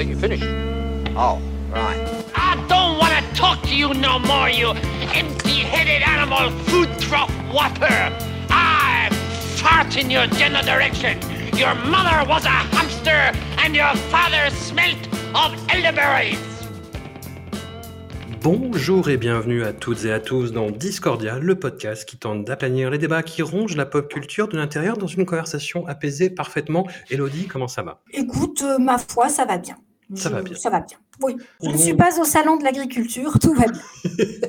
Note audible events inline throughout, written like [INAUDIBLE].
I think you finished. Oh, right. I don't want to talk to you no more, you empty-headed animal food trough whopper. I fart in your general direction. Your mother was a hamster and your father smelt of elderberries. Bonjour et bienvenue à toutes et à tous dans Discordia, le podcast qui tente d'aplanir les débats qui rongent la pop culture de l'intérieur dans une conversation apaisée parfaitement. Elodie, comment ça va? Écoute, euh, ma foi, ça va bien. Ça va bien. Ça va bien. Oui. Je ne suis pas au salon de l'agriculture, tout va bien. [LAUGHS]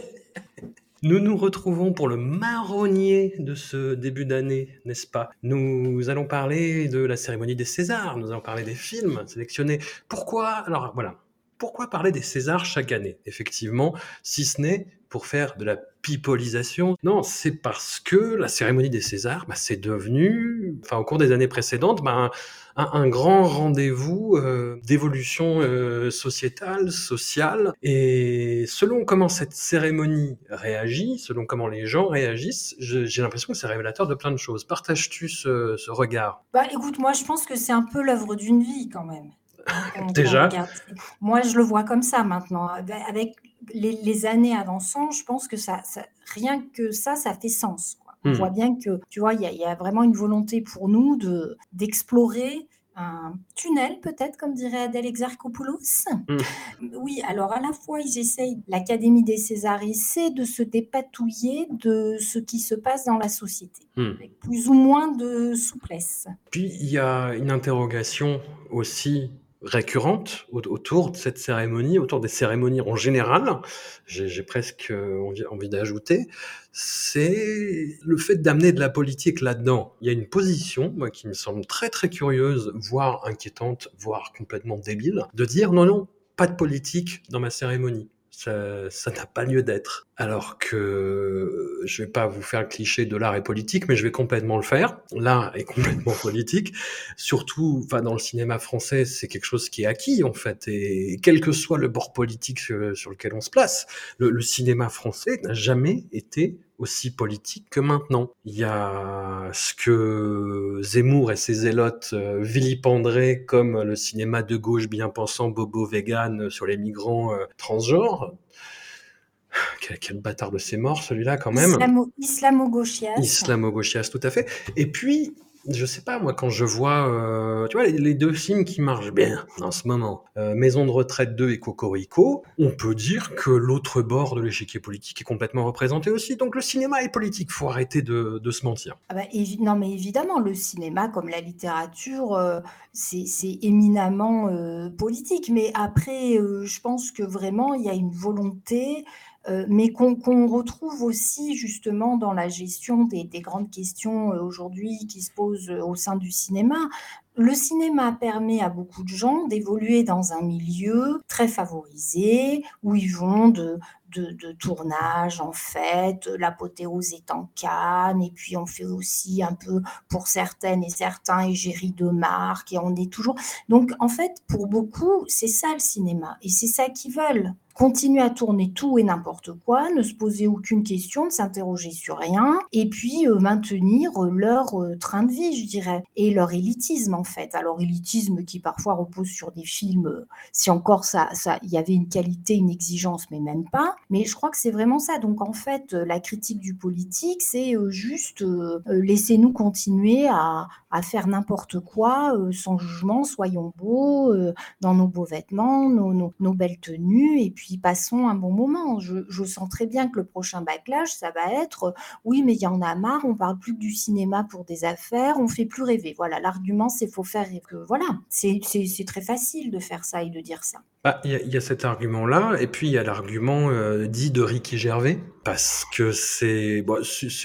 Nous nous retrouvons pour le marronnier de ce début d'année, n'est-ce pas? Nous allons parler de la cérémonie des Césars, nous allons parler des films sélectionnés. Pourquoi Alors voilà, pourquoi parler des Césars chaque année Effectivement, si ce n'est pour faire de la pipolisation? Non, c'est parce que la cérémonie des Césars, bah, c'est devenu, enfin au cours des années précédentes, bah, un, un grand rendez-vous euh, d'évolution euh, sociétale, sociale. Et selon comment cette cérémonie réagit, selon comment les gens réagissent, j'ai l'impression que c'est révélateur de plein de choses. Partages-tu ce, ce regard? Bah, écoute, moi, je pense que c'est un peu l'œuvre d'une vie quand même. [LAUGHS] Quand Déjà. Moi, je le vois comme ça maintenant. Avec les, les années avançant, je pense que ça, ça- rien que ça, ça fait sens. On Hmm. voit bien que, tu vois, il y, a- il y a vraiment une volonté pour nous de d'explorer un tunnel, peut-être, comme dirait Adèle Exarchopoulos. Oui, alors à la fois, ils essayent, l'Académie des Césaristes, c'est de se dépatouiller de ce qui se passe dans la société, Hmm. avec plus ou moins de souplesse. Puis il y a une interrogation aussi récurrente au- autour de cette cérémonie, autour des cérémonies en général, j'ai presque euh, envie d'ajouter, c'est le fait d'amener de la politique là-dedans. Il y a une position moi, qui me semble très très curieuse, voire inquiétante, voire complètement débile, de dire non, non, pas de politique dans ma cérémonie. Ça ça n'a pas lieu d'être. Alors que je vais pas vous faire le cliché de l'art est politique, mais je vais complètement le faire. L'art est complètement [LAUGHS] politique. Surtout, enfin, dans le cinéma français, c'est quelque chose qui est acquis, en fait. Et quel que soit le bord politique sur, sur lequel on se place, le, le cinéma français n'a jamais été aussi politique que maintenant. Il y a ce que Zemmour et ses zélotes euh, vilipenderaient comme le cinéma de gauche bien pensant, bobo vegan sur les migrants euh, transgenres. [SIGHS] Quel, quel bâtard de ses morts, celui-là, quand même. Islamo- Islamo-gauchias. Islamo-gauchias, tout à fait. Et puis, je sais pas, moi, quand je vois, euh, tu vois, les, deux films qui marchent bien en ce moment, euh, Maison de retraite 2 et Cocorico, on peut dire que l'autre bord de l'échiquier politique est complètement représenté aussi. Donc le cinéma est politique, faut arrêter de, se mentir. Ah bah, non, mais évidemment, le cinéma, comme la littérature, euh, c'est éminemment politique. Mais après, je pense que vraiment, il y a une volonté, mais qu'on retrouve aussi justement dans la gestion des, des grandes questions euh, aujourd'hui qui se posent euh, au sein du cinéma. Le cinéma permet à beaucoup de gens d'évoluer dans un milieu très favorisé, où ils vont de tournage en fait, l'apothéose est en Cannes, et puis on fait aussi un peu pour certaines et certains égérie de marque, et on est toujours... Donc en fait, pour beaucoup, c'est ça le cinéma, et c'est ça qu'ils veulent. Continuer à tourner tout et n'importe quoi, ne se poser aucune question, ne s'interroger sur rien, et puis euh, maintenir euh, leur euh, train de vie, je dirais, et leur élitisme en fait. Alors élitisme qui parfois repose sur des films, si encore ça, ça, il y avait une qualité, une exigence, mais même pas. Mais je crois que c'est vraiment ça. Donc en fait, la critique du politique, c'est juste laissez-nous continuer à, à faire n'importe quoi, euh, sans jugement, soyons beaux, euh, dans nos beaux vêtements, nos, belles tenues, et puis passons un bon moment. Je, sens très bien que le prochain backlash, ça va être euh, oui, mais il y en a marre, on parle plus que du cinéma pour des affaires, on fait plus rêver. Voilà, l'argument, c'est faut faire rêver. Voilà, c'est très facile de faire ça et de dire ça. Bah, Il y, a- cet argument-là, et puis il y a l'argument dit de Ricky Gervais, parce que c'est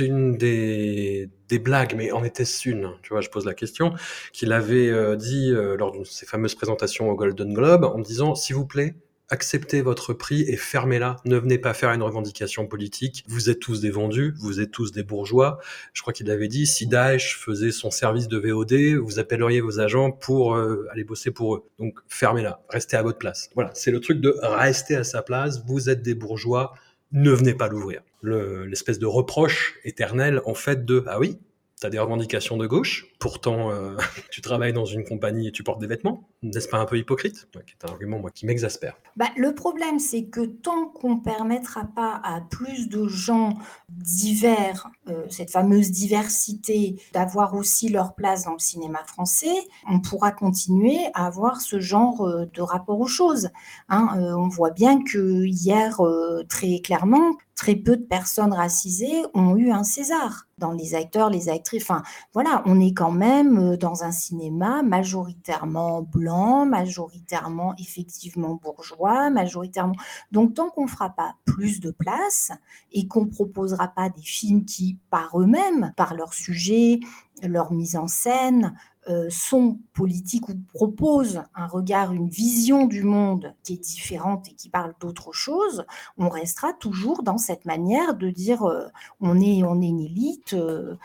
une des, des blagues, mais en était-ce une? Tu vois, je pose la question. Qu'il avait euh, dit euh, lors de ses fameuses présentations au Golden Globe en disant, s'il vous plaît, acceptez votre prix et fermez-la. Ne venez pas faire une revendication politique. Vous êtes tous des vendus, vous êtes tous des bourgeois. Je crois qu'il avait dit, si Daesh faisait son service de VOD, vous appelleriez vos agents pour euh, aller bosser pour eux. Donc fermez-la, restez à votre place. Voilà, c'est le truc de rester à sa place. Vous êtes des bourgeois, ne venez pas l'ouvrir. L'espèce de reproche éternel en fait de, ah oui, tu as des revendications de gauche, pourtant euh, [LAUGHS] tu travailles dans une compagnie et tu portes des vêtements. N'est-ce pas un peu hypocrite? C'est un argument moi, qui m'exaspère. Bah, le problème, c'est que tant qu'on ne permettra pas à plus de gens divers, euh, cette fameuse diversité, d'avoir aussi leur place dans le cinéma français, on pourra continuer à avoir ce genre euh, de rapport aux choses. Hein. on voit bien que hier, très clairement, très peu de personnes racisées ont eu un César dans les acteurs, les actrices. Enfin, voilà, on est quand même euh, dans un cinéma majoritairement blanc, majoritairement effectivement bourgeois, majoritairement. Donc, tant qu'on ne fera pas plus de place et qu'on proposera pas des films qui, par eux-mêmes, par leur sujet, leur mise en scène, euh, sont politiques ou proposent un regard, une vision du monde qui est différente et qui parle d'autre chose, on restera toujours dans cette manière de dire euh, on, est, on est une élite, euh,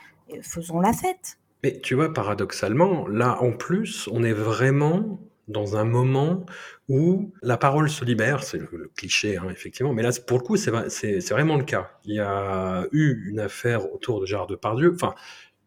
faisons la fête. Mais tu vois, paradoxalement, là en plus, on est vraiment dans un moment où la parole se libère, c'est le, cliché hein, effectivement, mais là pour le coup c'est vraiment le cas. Il y a eu une affaire autour de Gérard Depardieu, enfin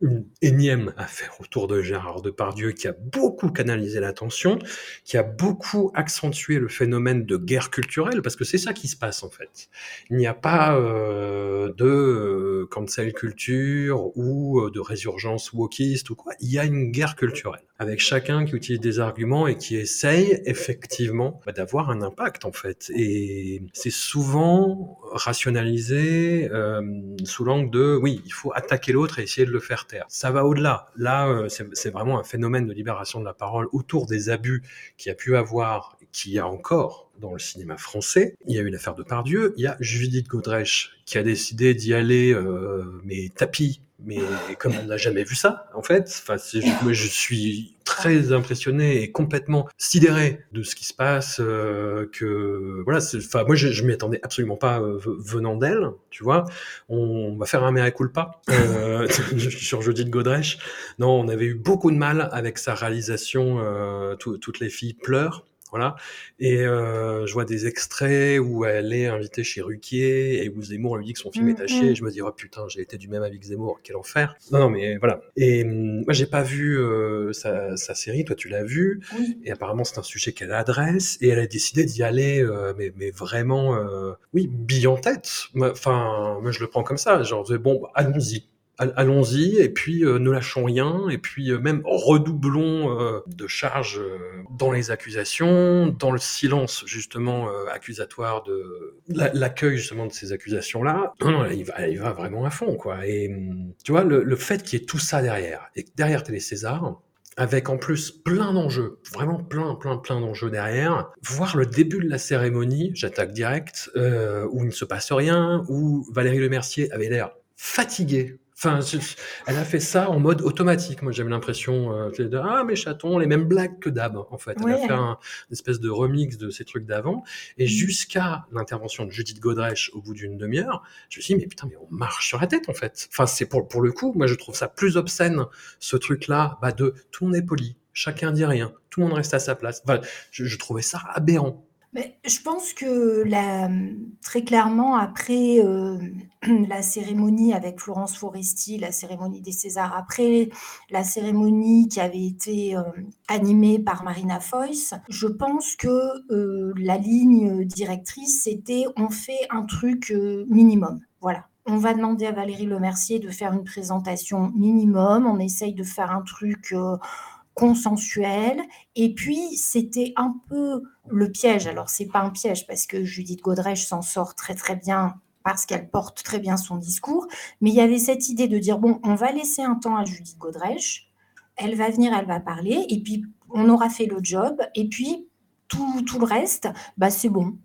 une énième affaire autour de Gérard Depardieu qui a beaucoup canalisé l'attention, qui a beaucoup accentué le phénomène de guerre culturelle, parce que c'est ça qui se passe en fait. Il n'y a pas euh, de euh, cancel culture ou euh, de résurgence wokiste ou quoi. Il y a une guerre culturelle avec chacun qui utilise des arguments et qui essaye effectivement d'avoir un impact en fait. Et c'est souvent rationalisé euh, sous l'angle de oui, il faut attaquer l'autre et essayer de le faire Ça va au-delà. Là, euh, c'est vraiment un phénomène de libération de la parole autour des abus qu'il y a pu avoir, qu'il y a encore dans le cinéma français. Il y a eu l'affaire de Pardieu, il y a Judith Godrèche qui a décidé d'y aller euh, mais tapis mais comme on n'a jamais vu ça, en fait, enfin, moi, je suis très impressionné et complètement sidéré de ce qui se passe. Euh, que voilà, enfin, moi, je, je m'y attendais absolument pas euh, venant d'elle. Tu vois, on, va faire un mea culpa euh, [LAUGHS] sur Jeudi de Godrèche. Non, on avait eu beaucoup de mal avec sa réalisation. Euh, toutes les filles pleurent. Voilà. Et euh, je vois des extraits où elle est invitée chez Ruquier et où Zemmour lui dit que son film est taché. Mm, mm. Et je me dis, oh putain, j'ai été du même avec Zemmour, quel enfer. Non, non, mais voilà. Et hum, moi, j'ai pas vu euh, sa, série, toi tu l'as vu. Et apparemment, c'est un sujet qu'elle adresse. Et elle a décidé d'y aller, euh, mais, mais vraiment, oui, bille en tête. Enfin, moi, je le prends comme ça. Genre, bon, allons-y allons-y et puis euh, ne lâchons rien et puis euh, même redoublons euh, de charges dans les accusations, dans le silence justement accusatoire de l'accueil justement de ces accusations là. Non non, il va, il va vraiment à fond quoi. Et hum, tu vois le, le fait qu'il y ait tout ça derrière et derrière Télé César, avec en plus plein d'enjeux, vraiment plein, plein, plein d'enjeux derrière. Voir le début de la cérémonie, j'attaque direct, où il ne se passe rien, où Valérie Lemercier avait l'air fatiguée Enfin, elle a fait ça en mode automatique. Moi, j'avais l'impression euh, de ah mes chatons, les mêmes blagues que d'hab. En fait, elle a fait un, une espèce de remix de ces trucs d'avant. Et mm. jusqu'à l'intervention de Judith Godrèche au bout d'une demi-heure, je me suis dit mais putain, mais on marche sur la tête en fait. Enfin, c'est pour pour le coup, moi je trouve ça plus obscène ce truc-là, bah de tout le monde est poli, chacun dit rien, tout le monde reste à sa place. Enfin, je, je trouvais ça aberrant. Je pense que très clairement, après euh, [CLEARS THROAT] la cérémonie avec Florence Foresti, la cérémonie des Césars, après la cérémonie qui avait été euh, animée par Marina Foïs, je pense que euh, la ligne directrice, c'était on fait un truc minimum. Voilà. On va demander à Valérie Lemercier de faire une présentation minimum. On essaye de faire un truc consensuel. Et puis, c'était un peu le piège. Alors, c'est pas un piège parce que Judith Godrèche s'en sort très, très bien parce qu'elle porte très bien son discours. Mais il y avait cette idée de dire, bon, on va laisser un temps à Judith Godrèche. Elle va venir, elle va parler. Et puis, on aura fait le job. Et puis, tout, tout, le reste, bah c'est bon.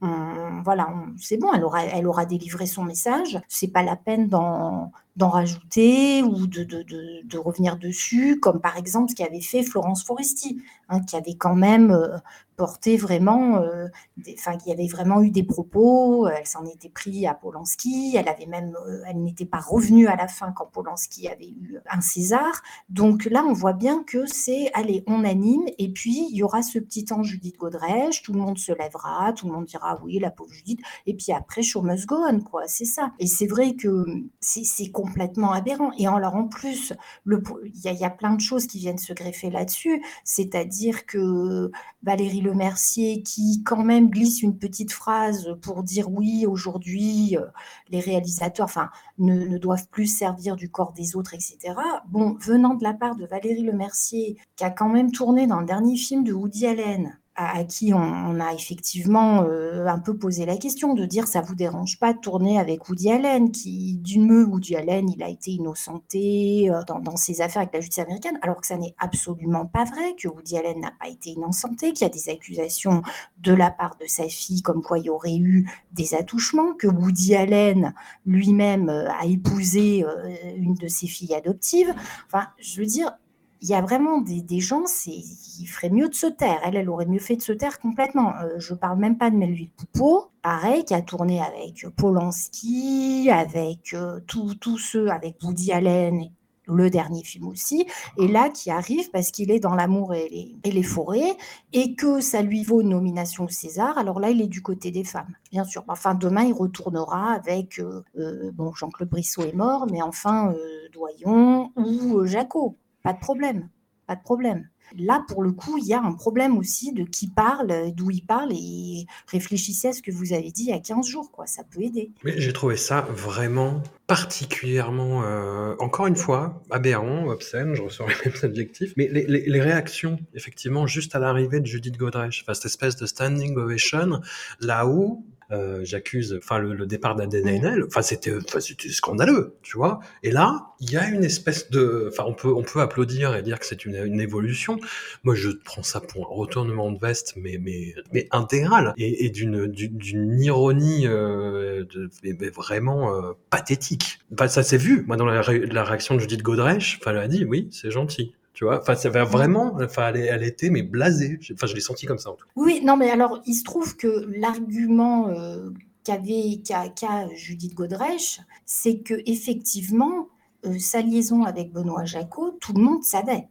voilà, c'est bon. Elle aura, elle aura délivré son message. C'est pas la peine d'en d'en rajouter ou de, de, de, revenir dessus, comme par exemple ce qu'avait fait Florence Foresti, hein, qui avait quand même euh, porté vraiment, euh, enfin, qui avait vraiment eu des propos, elle s'en était pris à Polanski, elle avait même, euh, elle n'était pas revenue à la fin quand Polanski avait eu un César. Donc là, on voit bien que c'est, allez, on anime, et puis il y aura ce petit temps Judith Godrèche, tout le monde se lèvera, tout le monde dira oui, la pauvre Judith, et puis après, show must go on, quoi, c'est ça. Et c'est vrai que c'est complètement aberrant. Et alors en plus, il y, a plein de choses qui viennent se greffer là-dessus, c'est-à-dire que Valérie Le Mercier, qui quand même glisse une petite phrase pour dire oui, aujourd'hui, euh, les réalisateurs enfin, ne, ne, doivent plus servir du corps des autres, etc. Bon, venant de la part de Valérie Le Mercier, qui a quand même tourné dans le dernier film de Woody Allen, à, qui on, a effectivement euh, un peu posé la question de dire ça vous dérange pas de tourner avec Woody Allen, qui d'une me Woody Allen, il a été innocenté euh, dans, ses affaires avec la justice américaine, alors que ça n'est absolument pas vrai, que Woody Allen n'a pas été innocenté, qu'il y a des accusations de la part de sa fille comme quoi il y aurait eu des attouchements, que Woody Allen lui-même euh, a épousé une de ses filles adoptives. Enfin, je veux dire, il y a vraiment des, gens, il ferait mieux de se taire. Elle, elle aurait mieux fait de se taire complètement. Euh, je parle même pas de Melville Poupeau, pareil, qui a tourné avec Polanski, avec euh, tous ceux, avec Woody Allen, le dernier film aussi, et là qui arrive parce qu'il est dans l'amour et les, et les, forêts, et que ça lui vaut une nomination au César, alors là il est du côté des femmes, bien sûr. Enfin demain il retournera avec, euh, euh bon Jean-Claude Brissot est mort, mais enfin Doyon ou Jaco pas de problème, pas de problème. Là, pour le coup, il y a un problème aussi de qui parle, d'où il parle, et réfléchissez à ce que vous avez dit il y a 15 jours, quoi. Ça peut aider. J'ai trouvé ça vraiment particulièrement, euh, encore une fois, aberrant, obscène, je ressors les [LAUGHS] mêmes adjectifs, mais les réactions, effectivement, juste à l'arrivée de Judith Godrèche, enfin, cette espèce de standing ovation, là où euh, j'accuse, enfin le, le, départ Haenel, enfin c'était, c'était scandaleux, tu vois. Et là, il y a une espèce de, enfin on peut on peut applaudir et dire que c'est une, une, évolution. Moi, je prends ça pour un retournement de veste, mais mais mais intégral et, et d'une d'une ironie euh, de, mais vraiment euh, pathétique. Enfin, ça s'est vu, moi dans la, la réaction de Judith Godrèche, enfin elle a dit oui, c'est gentil. Tu vois, enfin, ça va vraiment, enfin, elle, elle, était mais blasée. Enfin, je l'ai senti comme ça en tout. Oui, non, mais alors, il se trouve que l'argument euh, qu'avait qu'a qu Judith Godrèche, c'est que effectivement, euh, sa liaison avec Benoît Jacot, tout le monde savait.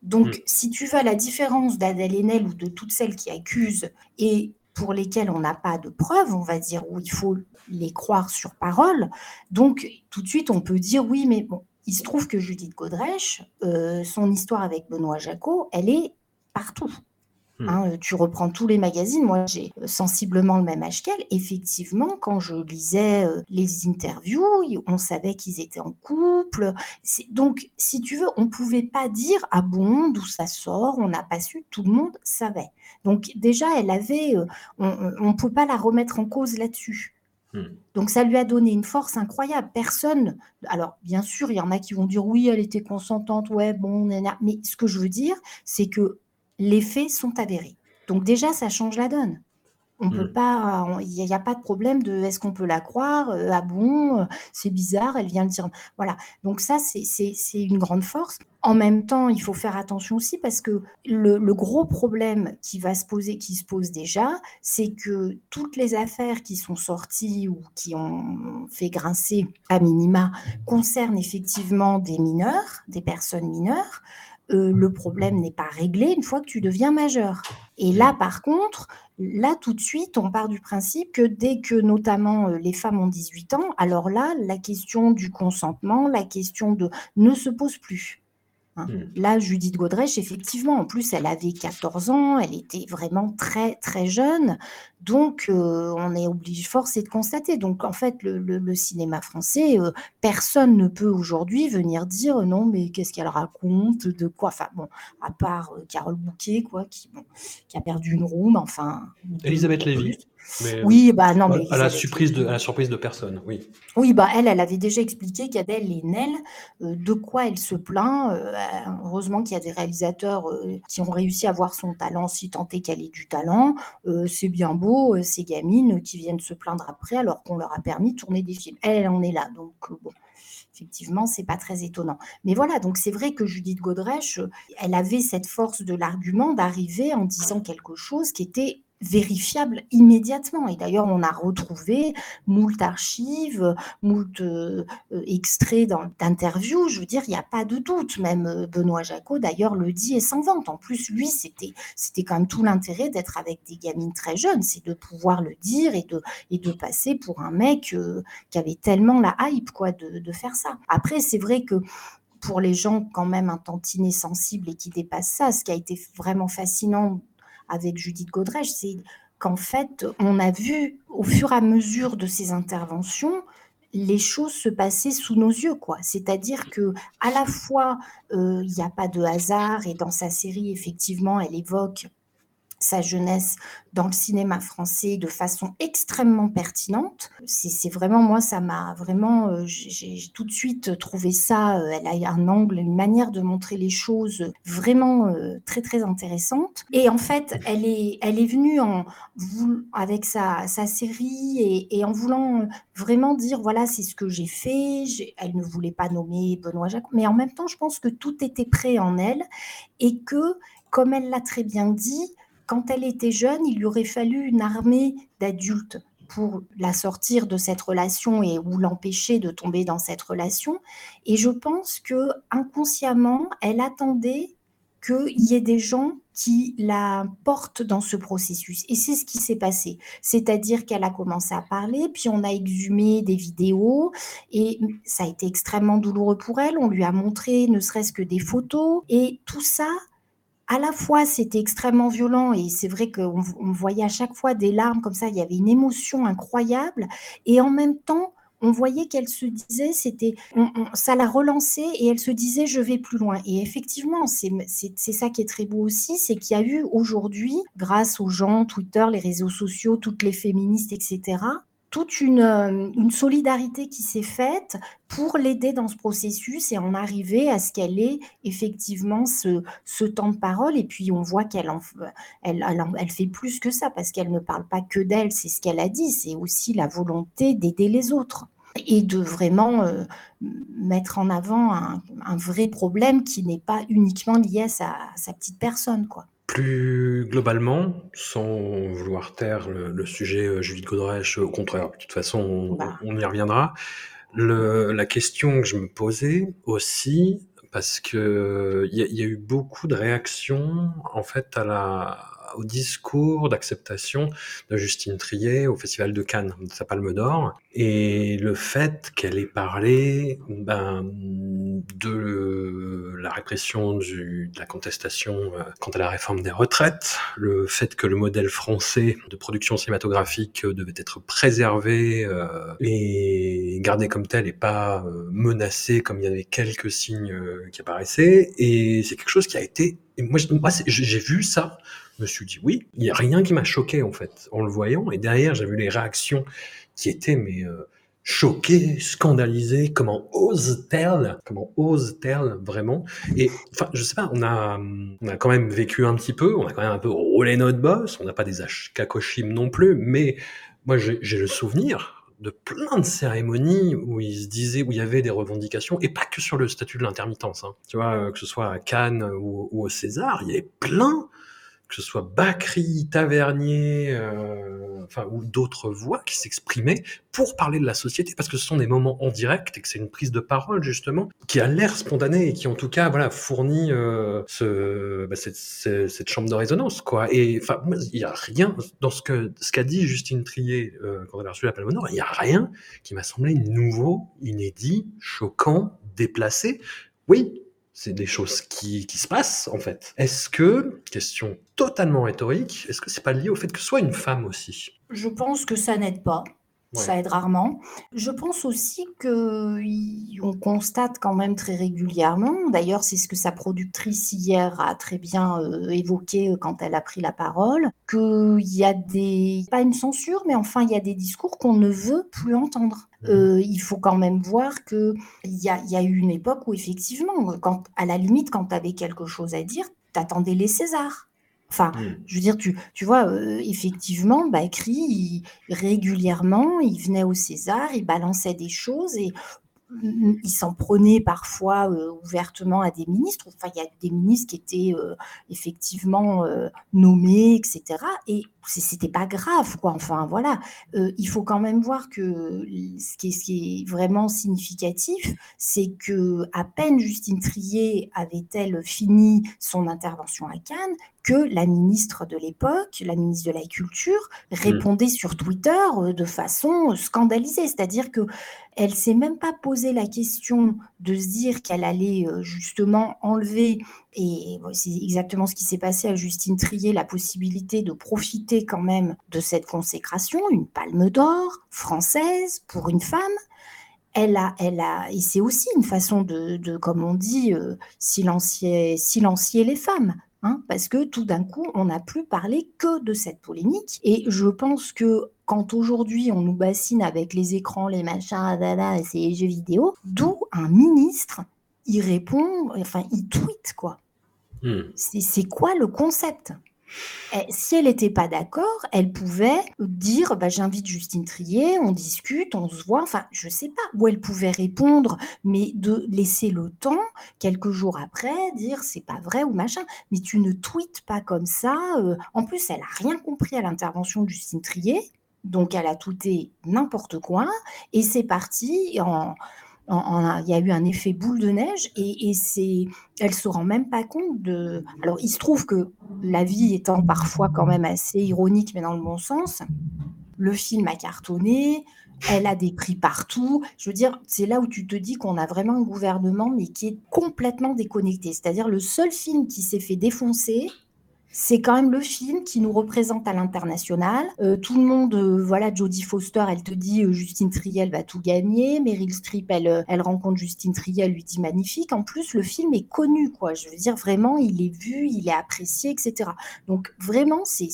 Donc, hmm. si tu vas à la différence d'Adèle Haenel ou de toutes celles qui accusent et pour lesquelles on n'a pas de preuves, on va dire, où il faut les croire sur parole, donc tout de suite on peut dire oui, mais bon, il se trouve que Judith Godrèche, euh, son histoire avec Benoît Jacot, elle est partout. Hmm. Hein, tu reprends tous les magazines, moi j'ai sensiblement le même âge qu'elle. Effectivement, quand je lisais euh, les interviews, on savait qu'ils étaient en couple. Donc, si tu veux, on pouvait pas dire ah bon, d'où ça sort, on n'a pas su, tout le monde savait. Donc déjà, elle avait, euh, on ne peut pas la remettre en cause là-dessus. Hmm. Donc ça lui a donné une force incroyable. Personne, alors bien sûr, il y en a qui vont dire oui, elle était consentante, ouais, bon, mais ce que je veux dire, c'est que les faits sont avérés. Donc déjà, ça change la donne. On peut mmh. pas, il n'y a, a, pas de problème de est-ce qu'on peut la croire euh, Ah bon, euh, c'est bizarre, elle vient le dire. Voilà. Donc ça, c'est une grande force. En même temps, il faut faire attention aussi parce que le, le, gros problème qui va se poser, qui se pose déjà, c'est que toutes les affaires qui sont sorties ou qui ont fait grincer à minima concernent effectivement des mineurs, des personnes mineures. Euh, le problème n'est pas réglé une fois que tu deviens majeur. Et là, par contre, là, tout de suite, on part du principe que dès que notamment euh, les femmes ont 18 ans, alors là, la question du consentement, la question de ne se pose plus. Hein. Mmh. Là, Judith Godrèche, effectivement, en plus, elle avait 14 ans, elle était vraiment très, très jeune. Donc, euh, on est obligé, forcé de constater. Donc, en fait, le, le, le cinéma français, euh, personne ne peut aujourd'hui venir dire non, mais qu'est-ce qu'elle raconte, de quoi. Enfin, bon, à part euh, Carole Bouquet, quoi, qui, bon, qui a perdu une roue, mais enfin. Elisabeth Lévy. Mais, oui, bah non, mais à la surprise de, à la surprise de personne, oui. Oui, bah elle, elle avait déjà expliqué qu'Adèle Haenel, euh, de quoi elle se plaint. Euh, heureusement qu'il y a des réalisateurs euh, qui ont réussi à voir son talent, si tant est qu'elle ait du talent. Euh, c'est bien beau, euh, ces gamines qui viennent se plaindre après, alors qu'on leur a permis de tourner des films. Elle, elle en est là, donc bon. effectivement, c'est pas très étonnant. Mais voilà, donc c'est vrai que Judith Godrèche, elle avait cette force de l'argument d'arriver en disant quelque chose qui était vérifiable immédiatement. Et d'ailleurs, on a retrouvé moult archives, moult euh, euh, extraits d'interviews. Je veux dire, il n'y a pas de doute. Même euh, Benoît Jacot, d'ailleurs, le dit et s'en vante. En plus, lui, c'était c'était quand même tout l'intérêt d'être avec des gamines très jeunes, c'est de pouvoir le dire et de, et de passer pour un mec qui avait tellement la hype quoi, de, de faire ça. Après, c'est vrai que pour les gens quand même un tantinet sensibles et qui dépassent ça, ce qui a été vraiment fascinant avec Judith Godrèche, c'est qu'en fait, on a vu au fur et à mesure de ses interventions, les choses se passaient sous nos yeux, quoi. C'est-à-dire que à la fois, euh, il n'y a pas de hasard et dans sa série, effectivement, elle évoque sa jeunesse dans le cinéma français de façon extrêmement pertinente. C'est vraiment, moi, ça m'a vraiment, euh, j'ai tout de suite trouvé ça, euh, elle a un angle, une manière de montrer les choses vraiment euh, très, très intéressante. Et en fait, elle est, elle est venue en, avec sa, sa série et, et, en voulant vraiment dire, voilà, c'est ce que j'ai fait. Elle ne voulait pas nommer Benoît Jacques, mais en même temps, je pense que tout était prêt en elle et que, comme elle l'a très bien dit, quand elle était jeune, il lui aurait fallu une armée d'adultes pour la sortir de cette relation et ou l'empêcher de tomber dans cette relation. Et je pense que inconsciemment, elle attendait qu'il y ait des gens qui la portent dans ce processus. Et c'est ce qui s'est passé. C'est-à-dire qu'elle a commencé à parler, puis on a exhumé des vidéos, et ça a été extrêmement douloureux pour elle. On lui a montré ne serait-ce que des photos, et tout ça, à la fois, c'était extrêmement violent et c'est vrai qu'on on voyait à chaque fois des larmes comme ça, il y avait une émotion incroyable et en même temps, on voyait qu'elle se disait, c'était, ça la relançait et elle se disait, je vais plus loin. Et effectivement, c'est ça qui est très beau aussi, c'est qu'il y a eu aujourd'hui, grâce aux gens, Twitter, les réseaux sociaux, toutes les féministes, etc., toute une, euh, une solidarité qui s'est faite pour l'aider dans ce processus et en arriver à ce qu'elle ait effectivement ce, temps de parole. Et puis on voit qu'elle elle, elle, fait plus que ça parce qu'elle ne parle pas que d'elle, c'est ce qu'elle a dit, c'est aussi la volonté d'aider les autres et de vraiment euh, mettre en avant un, un, vrai problème qui n'est pas uniquement lié à sa, à sa petite personne. quoi. Plus globalement, sans vouloir taire le, sujet euh, Judith Godrèche, au contraire, de toute façon, on, bah. y reviendra. Le, la question que je me posais aussi, parce que il y, a eu beaucoup de réactions en fait à la au discours d'acceptation de Justine Trier au Festival de Cannes, de sa Palme d'Or, et le fait qu'elle ait parlé ben, de la répression du, de la contestation euh, quant à la réforme des retraites, le fait que le modèle français de production cinématographique devait être préservé euh, et gardé comme tel et pas euh, menacé comme il y avait quelques signes qui apparaissaient, et c'est quelque chose qui a été moi, j'ai vu ça, je me suis dit oui, il n'y a rien qui m'a choqué en fait en le voyant. Et derrière, j'ai vu les réactions qui étaient mais euh, choquées, scandalisées. Comment ose-t-elle Comment ose-t-elle vraiment? Et enfin, je sais pas. On a, on a quand même vécu un petit peu. On a quand même un peu roulé notre boss. On n'a pas des Kakoshim non plus, mais moi, j'ai le souvenir de plein de cérémonies où il se disait, où il y avait des revendications, et pas que sur le statut de l'intermittence. Hein. Tu vois, que ce soit à Cannes ou, ou, au César, il y avait plein que ce soit Bacri, Tavernier, euh, enfin, ou d'autres voix qui s'exprimaient pour parler de la société, parce que ce sont des moments en direct et que c'est une prise de parole justement qui a l'air spontanée et qui en tout cas voilà fournit euh, ce, bah, cette, cette, chambre de résonance quoi. Et enfin, il y a rien dans ce que ce qu'a dit Justine Trier euh, quand elle a reçu la Palme d'Or, il y a rien qui m'a semblé nouveau, inédit, choquant, déplacé. Oui, c'est des choses qui, qui, se passent en fait. Est-ce que, question totalement rhétorique, est-ce que c'est pas lié au fait que ce soit une femme aussi? Je pense que ça n'aide pas. Ça aide rarement. Je pense aussi qu'on constate quand même très régulièrement, d'ailleurs c'est ce que sa productrice hier a très bien euh, évoqué euh, quand elle a pris la parole, qu'il y a des, pas une censure, mais enfin il y a des discours qu'on ne veut plus entendre. Mmh. Euh, il faut quand même voir qu'il y a, y a eu une époque où effectivement, quand, à la limite, quand tu avais quelque chose à dire, t'attendais les Césars. Enfin, mmh. je veux dire, tu, tu vois, euh, effectivement, Bakri, régulièrement, il venait au César, il balançait des choses et il s'en prenait parfois euh, ouvertement à des ministres. Enfin, il y a des ministres qui étaient euh, effectivement nommés, etc. Et c'était pas grave, quoi. Enfin, voilà. il faut quand même voir que ce qui est, ce qui est vraiment significatif, c'est que à peine Justine Trier avait-elle fini son intervention à Cannes que la ministre de l'époque, la ministre de la Culture, mmh. répondait sur Twitter de façon scandalisée. C'est-à-dire que elle s'est même pas posé la question de se dire qu'elle allait euh, justement enlever, et c'est exactement ce qui s'est passé à Justine Trier, la possibilité de profiter quand même de cette consécration, une palme d'or française pour une femme. Elle a, elle a, et c'est aussi une façon de, comme on dit, euh, silencier, silencier les femmes. Hein, parce que tout d'un coup, on n'a plus parlé que de cette polémique. Et je pense que quand aujourd'hui on nous bassine avec les écrans, les machins, ah et ces jeux vidéo, d'où un ministre, il répond, enfin, il tweet, quoi. Hmm. C'est quoi le concept? Si elle n'était pas d'accord, elle pouvait dire bah, j'invite Justine Trier, on discute, on se voit, enfin je sais pas, ou elle pouvait répondre, mais de laisser le temps, quelques jours après, dire c'est pas vrai ou machin, mais tu ne tweets pas comme ça. Euh. en plus, elle a rien compris à l'intervention de Justine Trier, donc elle a touté n'importe quoi, et c'est parti en il y a eu un effet boule de neige et, et c'est, elle se rend même pas compte de. Alors, il se trouve que la vie étant parfois quand même assez ironique, mais dans le bon sens, le film a cartonné, elle a des prix partout. Je veux dire, c'est là où tu te dis qu'on a vraiment un gouvernement, mais qui est complètement déconnecté. C'est-à-dire, le seul film qui s'est fait défoncer, c'est quand même le film qui nous représente à l'international. Euh, tout le monde, euh, voilà, Jodie Foster, elle te dit euh, Justine Triel va tout gagner. Meryl Streep, elle, elle rencontre Justine Triel, lui dit magnifique. En plus, le film est connu, quoi. Je veux dire, vraiment, il est vu, il est apprécié, etc. Donc, vraiment, c'est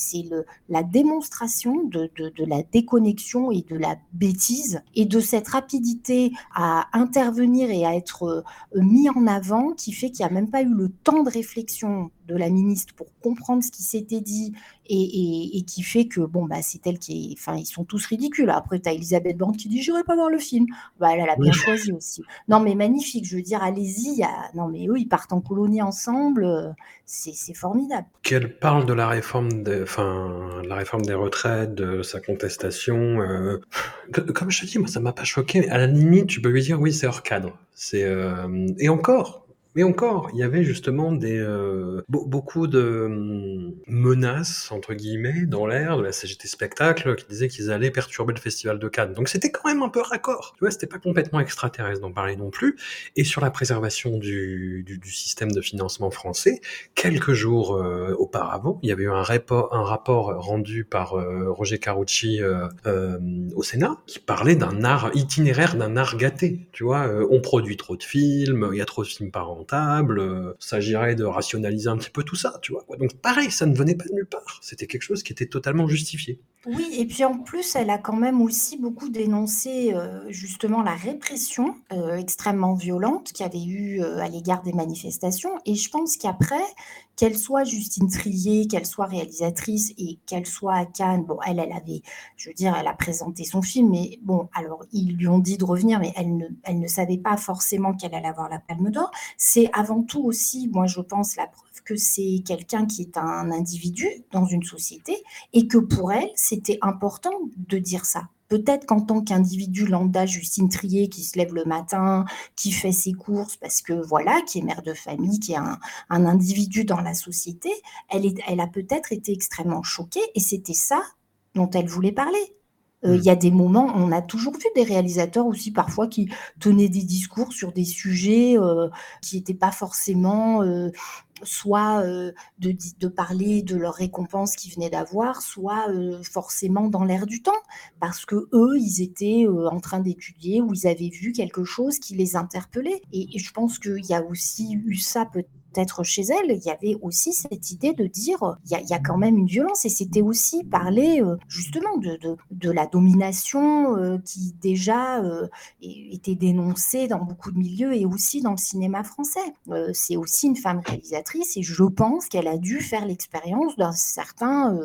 la démonstration de, de, la déconnexion et de la bêtise et de cette rapidité à intervenir et à être mis en avant qui fait qu'il n'y a même pas eu le temps de réflexion de la ministre pour comprendre ce qui s'était dit et, qui fait que bon bah c'est elle qui est enfin ils sont tous ridicules. Après tu as Elisabeth Borne qui dit j'irai pas voir le film. Bah elle, a bien [LAUGHS] choisi aussi. Non mais magnifique je veux dire allez-y non mais eux ils partent en colonie ensemble euh, c'est formidable. Qu'elle parle de la réforme de enfin la réforme des retraites de sa contestation euh, comme je te dis moi ça m'a pas choqué à la limite tu peux lui dire oui c'est hors cadre. C'est euh, et encore mais encore, il y avait justement des euh, beaucoup de hum, menaces entre guillemets dans l'air de la CGT spectacle qui disaient qu'ils allaient perturber le festival de Cannes. Donc c'était quand même un peu raccord. Tu vois, c'était pas complètement extraterrestre d'en parler non plus. Et sur la préservation du, système de financement français, quelques jours euh, auparavant, il y avait eu un un rapport rendu par euh, Roger Carucci au Sénat qui parlait d'un art itinéraire d'un art gâté. Tu vois, on produit trop de films, il y a trop de films par an rentable, euh, s'agirait de rationaliser un petit peu tout ça, tu vois. Donc pareil, ça ne venait pas de nulle part. C'était quelque chose qui était totalement justifié. Oui, et puis en plus, elle a quand même aussi beaucoup dénoncé euh, justement la répression euh, extrêmement violente qu'il y avait eu à l'égard des manifestations. Et je pense qu'après, qu'elle soit Justine Trier, qu'elle soit réalisatrice et qu'elle soit à Cannes, bon, elle, elle avait, je veux dire, elle a présenté son film, mais bon, alors ils lui ont dit de revenir, mais elle ne, elle ne savait pas forcément qu'elle allait avoir la Palme d'Or. C'est avant tout aussi, moi je pense, la preuve que c'est quelqu'un qui est un individu dans une société et que pour elle, c'était important de dire ça. Peut-être qu'en tant qu'individu lambda, Justine Trier, qui se lève le matin, qui fait ses courses, parce que voilà, qui est mère de famille, qui est un, individu dans la société, elle, a peut-être été extrêmement choquée et c'était ça dont elle voulait parler. Euh, il y a des moments, on a toujours vu des réalisateurs aussi parfois qui tenaient des discours sur des sujets euh, qui n'étaient pas forcément euh, soit de, de, parler de leurs récompenses qu'ils venaient d'avoir, soit forcément dans l'air du temps, parce que eux, ils étaient en train d'étudier ou ils avaient vu quelque chose qui les interpellait. Et, je pense qu'il y a aussi eu ça peut être chez elle, il y avait aussi cette idée de dire il y, a, quand même une violence et c'était aussi parler justement de, de, la domination qui déjà était dénoncée dans beaucoup de milieux et aussi dans le cinéma français. c'est aussi une femme réalisatrice et je pense qu'elle a dû faire l'expérience d'un certain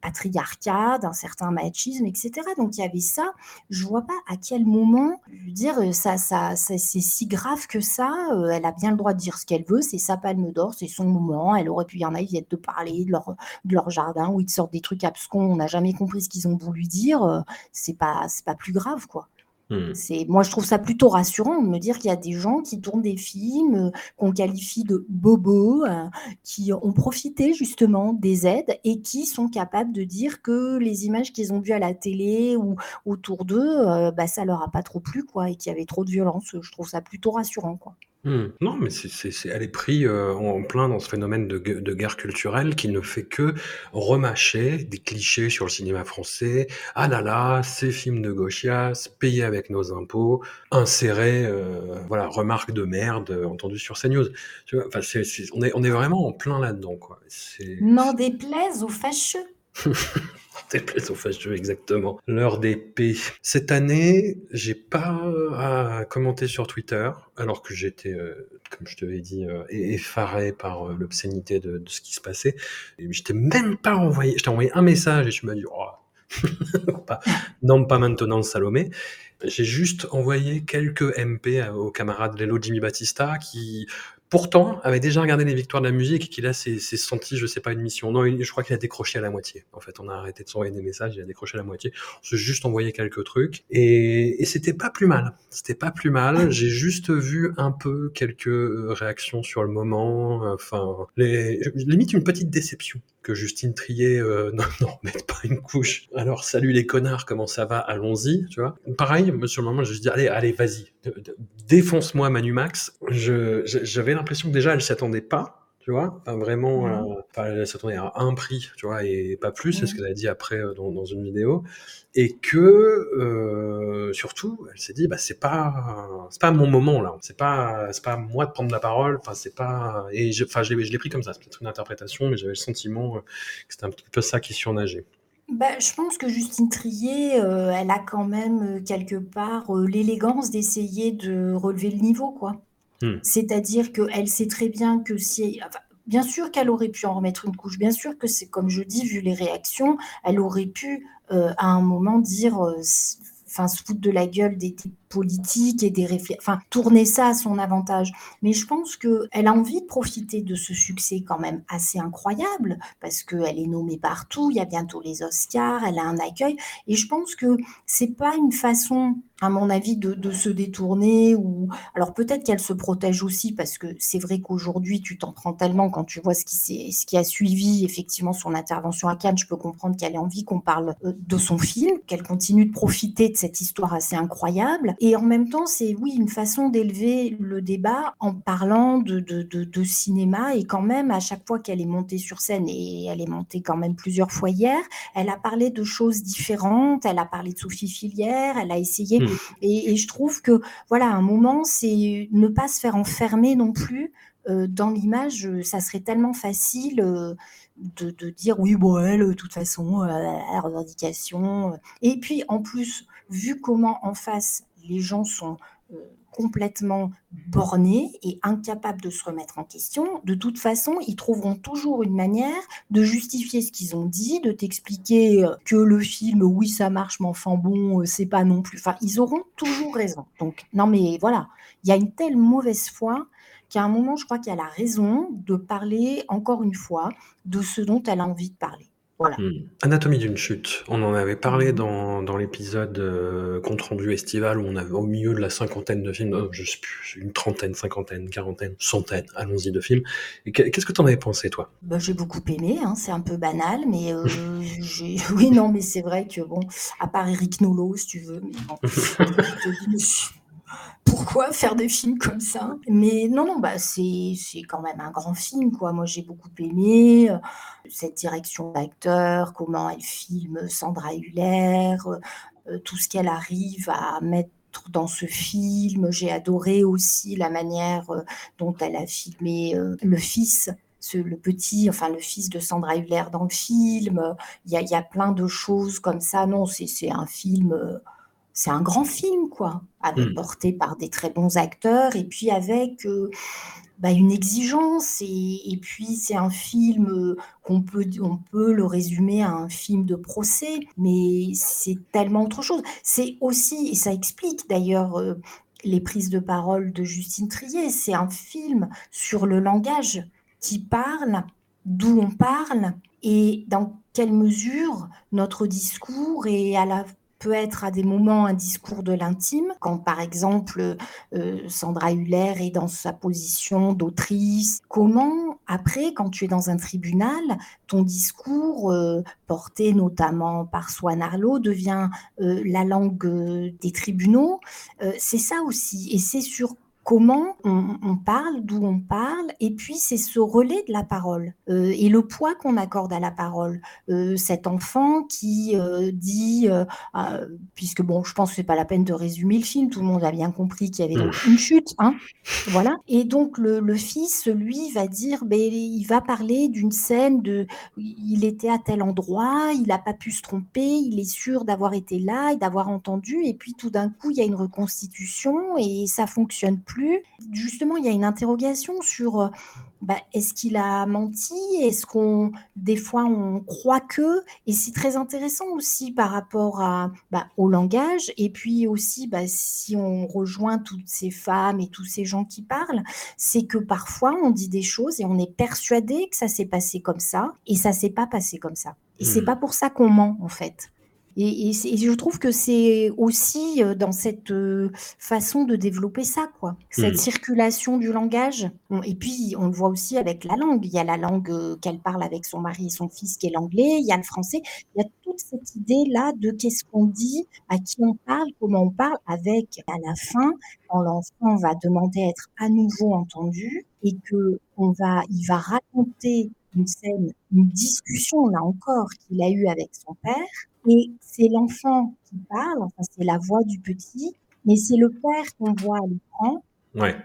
patriarcat, d'un certain machisme, etc. Donc il y avait ça. Je vois pas à quel moment dire ça, ça, c'est si grave que ça. elle a bien le droit de dire ce qu'elle veut, c'est sa palme d'or, c'est son moment. Elle aurait pu y en a, de parler de leur, de leur jardin où ils sortent des trucs abscons, on n'a jamais compris ce qu'ils ont voulu dire. c'est pas, c'est pas plus grave, quoi. Mmh. C'est, moi, je trouve ça plutôt rassurant de me dire qu'il y a des gens qui tournent des films euh, qu'on qualifie de bobos, euh, qui ont profité justement des aides et qui sont capables de dire que les images qu'ils ont vues à la télé ou autour d'eux, euh, bah, ça leur a pas trop plu, quoi, et qu'il y avait trop de violence. Je trouve ça plutôt rassurant, quoi. Mmh. Non, mais c'est c'est elle est prise, euh, en plein dans ce phénomène de de guerre culturelle qui ne fait que remâcher des clichés sur le cinéma français. «Ah là là, ces films de gauchias, payés avec nos impôts, insérés, euh, voilà, remarques de merde, euh, entendues sur CNews». Tu vois? Enfin, c'est on est on est vraiment en plein là-dedans, quoi. C'est N'en déplaise aux fâcheux. [LAUGHS] [LAUGHS] Déplaise aux fâcheux, exactement. L'heure P. Cette année, j'ai pas à commenter sur Twitter, alors que j'étais, euh, comme je te l'ai dit, euh, effaré par euh, l'obscénité de, ce qui se passait. Et je t'ai même pas envoyé, je t'ai envoyé un message et tu m'as dit, non, pas maintenant, Salomé. J'ai juste envoyé quelques MP aux camarades Lelo Jimmy Batista qui pourtant avait déjà regardé les victoires de la musique et qu'il a s'est senti, je sais pas, une mission. Non, je crois qu'il a décroché à la moitié. En fait, on a arrêté de s'envoyer des messages, il a décroché à la moitié. On s'est juste envoyé quelques trucs et, c'était pas plus mal. C'était pas plus mal. J'ai juste vu un peu quelques euh, réactions sur le moment. Enfin, les, limite une petite déception que Justine Trier euh, [LAUGHS] non, non, mette pas une couche. Alors, salut les connards, comment ça va? Allons-y, tu vois. Pareil, sur le moment, je dis allez, allez, vas-y, défonce-moi Manu Max. J'avais l'impression que déjà, elle s'y attendait pas tu vois, vraiment, mmh. euh, elle s'attendait à un prix, tu vois, et pas plus, c'est ce mmh. qu'elle a dit après euh, dans, dans, une vidéo, et que euh, surtout, elle s'est dit, bah c'est pas, c'est pas mon moment là, c'est pas, c'est pas moi de prendre la parole, enfin c'est pas, et enfin je l'ai pris comme ça, c'est peut-être une interprétation, mais j'avais le sentiment que c'était un petit peu ça qui surnageait. Bah, je pense que Justine Trier, elle a quand même quelque part l'élégance d'essayer de relever le niveau, quoi. Mmh. C'est-à-dire qu'elle sait très bien que si. bien sûr qu'elle aurait pu en remettre une couche, bien sûr que c'est comme je dis, vu les réactions, elle aurait pu euh, à un moment dire. Euh, enfin, se foutre de la gueule des, politiques et des réflexions, enfin, tourner ça à son avantage. Mais je pense qu'elle a envie de profiter de ce succès quand même assez incroyable, parce qu'elle est nommée partout, il y a bientôt les Oscars, elle a un accueil, et je pense que c'est pas une façon à mon avis, de, se détourner. Ou alors peut-être qu'elle se protège aussi parce que c'est vrai qu'aujourd'hui tu t'en prends tellement quand tu vois ce qui, ce qui a suivi effectivement son intervention à Cannes. Je peux comprendre qu'elle ait envie qu'on parle euh, de son film, qu'elle continue de profiter de cette histoire assez incroyable. Et en même temps, c'est oui une façon d'élever le débat en parlant de, de, de, cinéma et quand même à chaque fois qu'elle est montée sur scène et elle est montée quand même plusieurs fois hier, elle a parlé de choses différentes. Elle a parlé de Sophie Filière. Elle a essayé. Mmh. Et, je trouve que, voilà, un moment, c'est ne pas se faire enfermer non plus euh, dans l'image. Ça serait tellement facile euh, de, dire oui, bon, elle, de toute façon, euh, la revendication. Et puis, en plus, vu comment en face les gens sont complètement bornés et incapables de se remettre en question, de toute façon, ils trouveront toujours une manière de justifier ce qu'ils ont dit, de t'expliquer euh, que le film, oui, ça marche, mais enfin bon, euh, c'est pas non plus. Enfin, ils auront toujours raison. Donc, non, mais voilà, il y a une telle mauvaise foi qu'à un moment, je crois qu'elle a raison de parler, encore une fois, de ce dont elle a envie de parler. Mmh. Anatomie d'une chute. On en avait parlé mmh. dans, dans l'épisode euh, compte rendu estival où on avait au milieu de la cinquantaine de films, je sais plus, une trentaine, cinquantaine, quarantaine, centaine, allons-y de films. Qu'est-ce que tu en avais pensé toi? Bah, J'ai beaucoup aimé, hein, c'est un peu banal, mais euh, [LAUGHS] oui, non, mais c'est vrai que bon, à part Eric Nolot, si tu veux, mais bon, [LAUGHS] pourquoi faire des films comme ça? Mais non, non, bah c'est quand même un grand film, quoi. Moi, j'ai beaucoup aimé euh, cette direction d'acteur, comment elle filme Sandra Huller, euh, tout ce qu'elle arrive à mettre dans ce film. J'ai adoré aussi la manière dont elle a filmé le fils le petit, enfin le fils de Sandra Hüller dans le film. Il y a, plein de choses comme ça. Non, c'est un film, c'est un grand film, quoi, avec, mmh. porté par des très bons acteurs et puis avec bah, une exigence. Et, puis c'est un film qu'on peut, on peut le résumer à un film de procès, mais c'est tellement autre chose. C'est aussi, et ça explique d'ailleurs les prises de parole de Justine Trier, c'est un film sur le langage qui parle, d'où on parle et dans quelle mesure notre discours est à la peut être à des moments un discours de l'intime, quand par exemple euh, Sandra Huller est dans sa position d'autrice. Comment, après, quand tu es dans un tribunal, ton discours, euh, porté notamment par Swan Arlo, devient euh, la langue des tribunaux? C'est ça aussi. Et c'est sur comment on, parle, d'où on parle, et puis c'est ce relais de la parole euh, et le poids qu'on accorde à la parole. Euh, cet enfant qui euh, dit, puisque bon, je pense que c'est pas la peine de résumer le film, tout le monde a bien compris qu'il y avait une chute, hein, voilà. Et donc le, fils, lui, va dire, ben, il va parler d'une scène de, il était à tel endroit, il n'a pas pu se tromper, il est sûr d'avoir été là et d'avoir entendu, et puis tout d'un coup il y a une reconstitution et ça fonctionne plus Justement, il y a une interrogation sur euh, bah, est-ce qu'il a menti? Est-ce qu'on, des fois, on croit que? Et c'est très intéressant aussi par rapport à, bah, au langage. Et puis aussi, bah, si on rejoint toutes ces femmes et tous ces gens qui parlent, c'est que parfois, on dit des choses et on est persuadé que ça s'est passé comme ça, et ça s'est pas passé comme ça. Et c'est mmh. pas pour ça qu'on ment, en fait. Et, je trouve que c'est aussi dans cette façon de développer ça, quoi. Cette mmh. circulation du langage. Et puis, on le voit aussi avec la langue. Il y a la langue qu'elle parle avec son mari et son fils, qui est l'anglais. Il y a le français. Il y a toute cette idée-là de qu'est-ce qu'on dit, à qui on parle, comment on parle, avec à la fin, quand l'enfant va demander à être à nouveau entendu et que on va, il va raconter une scène, une discussion là encore qu'il a eue avec son père et c'est l'enfant qui parle, enfin c'est la voix du petit, mais c'est le père qu'on voit à l'écran. Ouais.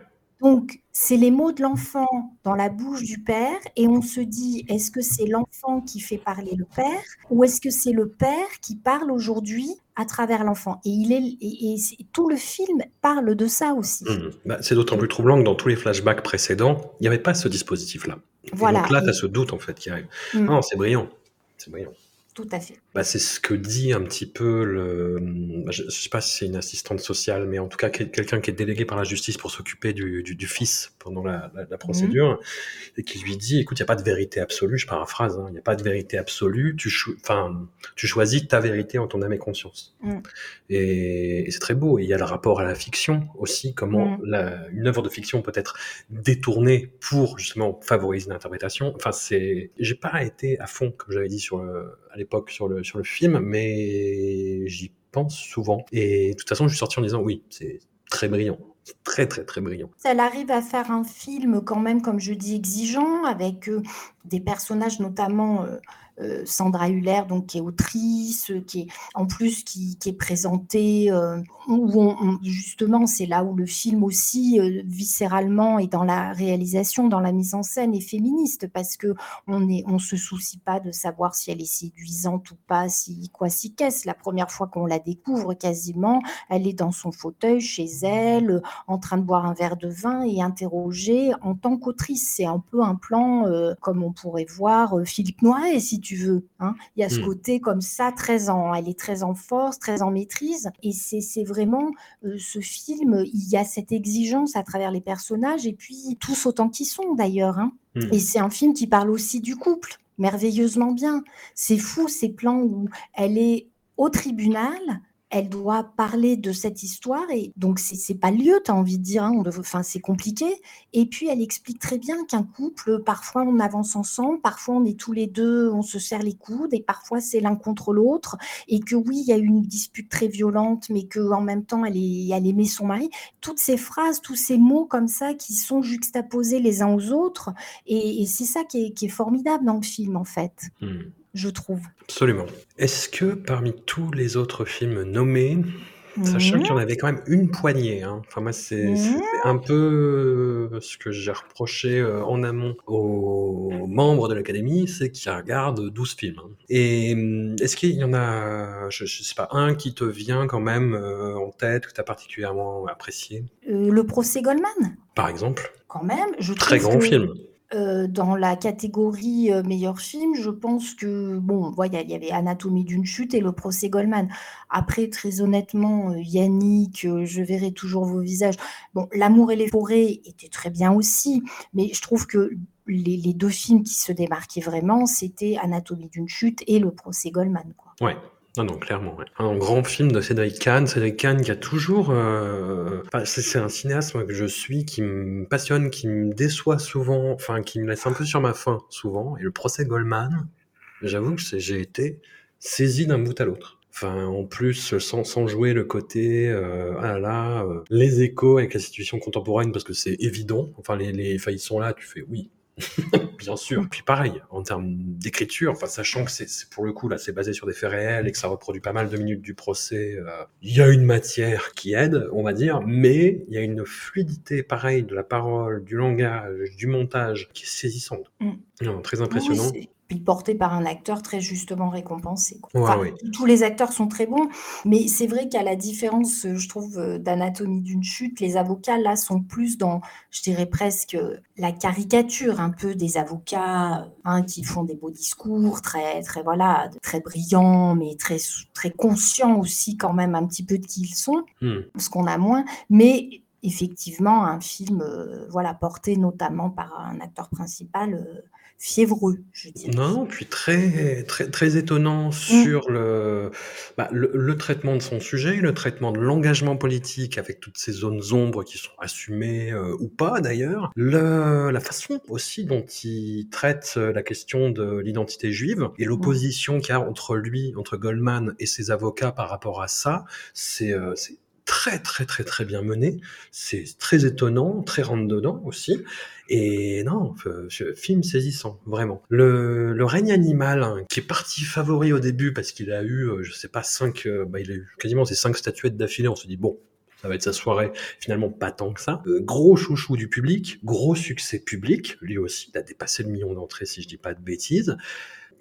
Donc, c'est les mots de l'enfant dans la bouche du père, et on se dit, est-ce que c'est l'enfant qui fait parler le père, ou est-ce que c'est le père qui parle aujourd'hui à travers l'enfant? Et il est, et, tout le film parle de ça aussi. Mmh. Bah, c'est d'autant plus troublant que dans tous les flashbacks précédents, il n'y avait pas ce dispositif-là. Voilà. donc là, tu as ce doute en fait qui arrive. Mmh. Non, c'est brillant. C'est brillant. Tout à fait. Bah, c'est ce que dit un petit peu le. Bah, je ne sais pas si c'est une assistante sociale, mais en tout cas quelqu'un qui est délégué par la justice pour s'occuper du, du, fils pendant la, la, procédure, mmh. et qui lui dit écoute, il n'y a pas de vérité absolue, je paraphrase, hein, il n'y a pas de vérité absolue, tu, enfin, tu choisis ta vérité en ton âme et conscience. Mmh. Et, c'est très beau. Et il y a le rapport à la fiction aussi, comment mmh. la, une œuvre de fiction peut être détournée pour justement favoriser l'interprétation. Enfin, c'est. J'ai pas été à fond, comme j'avais dit sur à l'époque sur le, sur le film, mais j'y pense souvent. Et de toute façon, je suis sorti en disant oui, c'est très brillant. Très, très, très brillant. Elle arrive à faire un film quand même, comme je dis, exigeant, avec euh, des personnages notamment euh, Sandra Huller, donc qui est autrice, qui est en plus qui, est présentée, euh, où justement c'est là où le film aussi euh, viscéralement et dans la réalisation, dans la mise en scène est féministe parce que on est, on se soucie pas de savoir si elle est séduisante ou pas, si quoi si qu'est-ce. La première fois qu'on la découvre, quasiment, elle est dans son fauteuil chez elle, en train de boire un verre de vin et interrogée en tant qu'autrice. C'est un peu un plan comme on pourrait voir Philippe Noiret si tu veux. Hein. Il y a ce mmh. côté comme ça, très en, elle est très en force, très en maîtrise. Et c'est vraiment euh, ce film, il y a cette exigence à travers les personnages et puis tous autant qu'ils sont d'ailleurs. Hein. Mmh. Et c'est un film qui parle aussi du couple, merveilleusement bien. C'est fou ces plans où elle est au tribunal, elle doit parler de cette histoire et donc c'est pas lieu, tu as envie de dire, hein, c'est compliqué. Et puis elle explique très bien qu'un couple, parfois on avance ensemble, parfois on est tous les deux, on se serre les coudes et parfois c'est l'un contre l'autre et que oui il y a une dispute très violente, mais que en même temps elle, est, aimait son mari. Toutes ces phrases, tous ces mots comme ça qui sont juxtaposés les uns aux autres et, c'est ça qui est, formidable dans le film en fait. Mmh je trouve. Absolument. Est-ce que parmi tous les autres films nommés, Sachant qu'il y en avait quand même une poignée, hein. Enfin moi c'est Mmh. c'est un peu, heu, ce que j'ai reproché, heu, en amont aux membres de l'académie, c'est qu'ils regardent 12 films, hein. Et mmh, est-ce qu'il y en a, je je sais pas, un qui te vient quand même, heu, en tête, que tu as particulièrement apprécié? Le procès Goldman? Par exemple? Quand même, je Très trouve grand que, film. Heu, dans la catégorie, heu, meilleur film, je pense que bon, il y avait Anatomie d'une chute et Le procès Goldman. Après, très honnêtement, heu, Yannick, heu, Je verrai toujours vos visages. Bon, L'amour et les forêts était très bien aussi, mais je trouve que les 2 films qui se démarquaient vraiment, c'était Anatomie d'une chute et Le procès Goldman, quoi. Ouais. Non, non, clairement, ouais. Un grand film de Cédric Kahn. Cédric Kahn qui a toujours, enfin c'est un cinéaste que je suis, qui me passionne, qui me déçoit souvent, enfin qui me laisse un peu sur ma faim souvent et Le procès Goldman, j'avoue que j'ai été saisi d'un bout à l'autre. Enfin en plus, sans sans jouer le côté, heu, ah là là, heu, les échos avec la situation contemporaine parce que c'est évident. Enfin les les enfin sont là, tu fais: «Oui, [LAUGHS] bien sûr». Puis pareil, en termes d'écriture, enfin sachant que c'est pour le coup là, c'est basé sur des faits réels et que ça reproduit pas mal de minutes du procès, heu, il y a une matière qui aide, on va dire, mais il y a une fluidité pareil de la parole, du langage, du montage qui est saisissante. Mmh. Non, très oui, impressionnant. Puis porté par un acteur très justement récompensé, quoi. Ouais, Enfin, oui. tous les acteurs sont très bons, mais c'est vrai qu'à la différence, heu, je trouve, heu, d'Anatomie d'une chute, les avocats là sont plus dans, je dirais presque, heu, la caricature un peu des avocats, hein, qui font des beaux discours très très voilà, très brillants, mais très très conscients aussi quand même un petit peu de qui ils sont, Mmh. ce qu'on a moins. Mais effectivement un film, voilà, porté notamment par un acteur principal, fiévreux, je dirais. Non, puis très très très étonnant Mmh. sur le, bah, le le traitement de son sujet, le traitement de l'engagement politique avec toutes ces zones ombres qui sont assumées, heu, ou pas d'ailleurs. Le la façon aussi dont il traite, heu, la question de l'identité juive et Mmh. l'opposition qu'il y a entre lui, entre Goldman et ses avocats par rapport à ça, c'est, c'est très, très, très, très bien mené. C'est très étonnant, très rentre dedans aussi et non, film saisissant, vraiment. Le le règne animal, hein, qui est parti favori au début parce qu'il a eu, heu, je sais pas 5, heu, bah, il a eu quasiment ses 5 statuettes d'affilée. On se dit: «Bon, ça va être sa soirée». Finalement, pas tant que ça. Heu, gros chouchou du public, gros succès public, lui aussi, il a dépassé le 1 000 000 d'entrées si je dis pas de bêtises.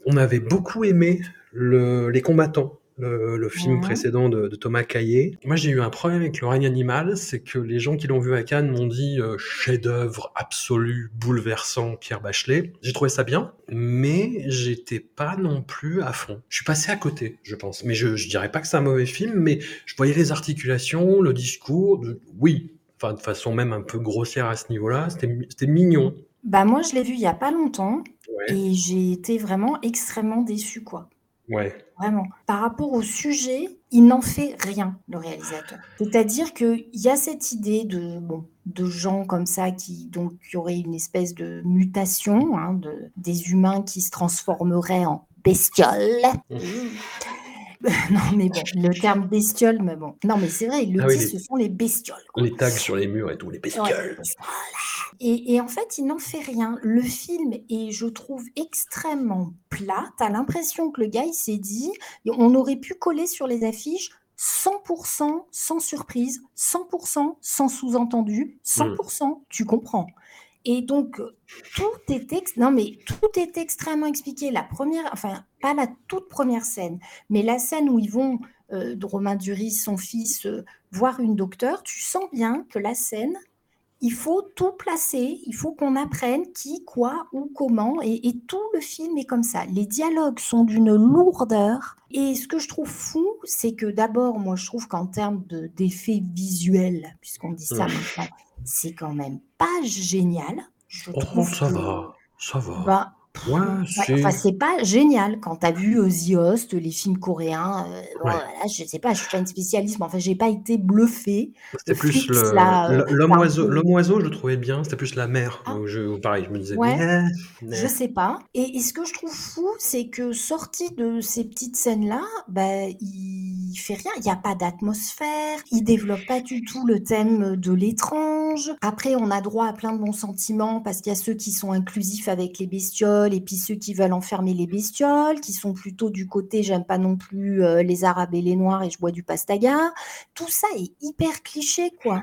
On avait beaucoup aimé le Les Combattants, le le film précédent de de Thomas Caillet. Moi, j'ai eu un problème avec Le règne animal, c'est que les gens qui l'ont vu à Cannes m'ont dit, heu: «Chef-d'œuvre absolu, bouleversant, Pierre Bachelet». J'ai trouvé ça bien, mais j'étais pas non plus à fond. Je suis passé à côté, je pense. Mais je je dirais pas que c'est un mauvais film, mais je voyais les articulations, le discours, de oui, enfin de façon même un peu grossière à ce niveau-là, c'était mi c'était mignon. Bah, moi, je l'ai vu il y a pas longtemps Ouais. et j'ai été vraiment extrêmement déçue, quoi. Ouais. Vraiment. Par rapport au sujet, il n'en fait rien, le réalisateur. C'est-à-dire qu'il y a cette idée de bon, de gens comme ça qui donc qui auraient une espèce de mutation, hein, de des humains qui se transformeraient en bestioles. Mmh. [LAUGHS] Non, mais bon, le terme bestiole, mais bon. Non, mais c'est vrai, ils le Ah oui, les ce sont les bestioles, quoi. les tags sur les murs et tout, les bestioles. Et et en fait, il n'en fait rien. Le film est, je trouve, extrêmement plat. Tu as l'impression que le gars, il s'est dit: «On aurait pu coller sur les affiches 100% sans surprise, 100% sans sous-entendu, Mmh. 100% tu comprends». Et donc, tout est ex non, mais tout est extrêmement expliqué. La 1re enfin, pas la toute 1re scène, mais la scène où ils vont, heu, de Romain Duris, son fils, heu, voir une docteure, tu sens bien que la scène, il faut tout placer, il faut qu'on apprenne qui, quoi, où, comment et et tout le film est comme ça. Les dialogues sont d'une lourdeur et ce que je trouve fou, c'est que d'abord, moi, je trouve qu'en termes de d'effets visuels, puisqu'on dit ça maintenant, c'est quand même pas génial. Je Oh, trouve ça que va, ça va. bah, Ouais, si. enfin, c'est pas génial. Quand tu as vu, The Host, les films coréens, bon, Ouais. voilà, je sais pas, je suis pas une spécialiste, mais enfin, j'ai pas été bluffée. C'était plus là, l'ho l'homme oiseau l'homme oiseau, je le trouvais bien, c'était plus la mère Ah. où je où pareil, je me disais: Ouais. «Nyeh, Je nyeh». sais pas et et ce que je trouve fou, c'est que sorti de ces petites scènes-là, bah, il fait rien. Il y a pas d'atmosphère, il développe pas du tout le thème de l'étrange. Après, on a droit à plein de bons sentiments parce qu'il y a ceux qui sont inclusifs avec les bestioles bestioles et puis ceux qui veulent enfermer les bestioles, qui sont plutôt du côté j'aime pas non plus euh, les Arabes et les Noirs et je bois du pastaga. Tout ça est hyper cliché, quoi.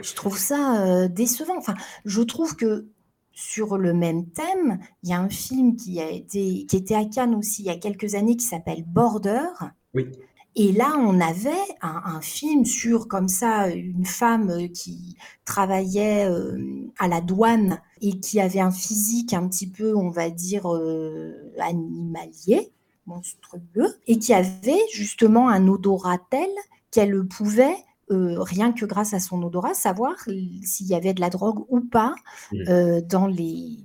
Je trouve ça euh, décevant. Enfin, je trouve que sur le même thème, il y a un film qui a été qui était à Cannes aussi il y a quelques années qui s'appelle Border. Oui. Et là, on avait un, film sur, comme ça, une femme euh, qui travaillait euh, à la douane et qui avait un physique un petit peu, on va dire, euh, animalier, monstrueux, et qui avait justement un odorat tel qu'elle pouvait rien que grâce à son odorat, savoir s'il y avait de la drogue ou pas mmh. dans les,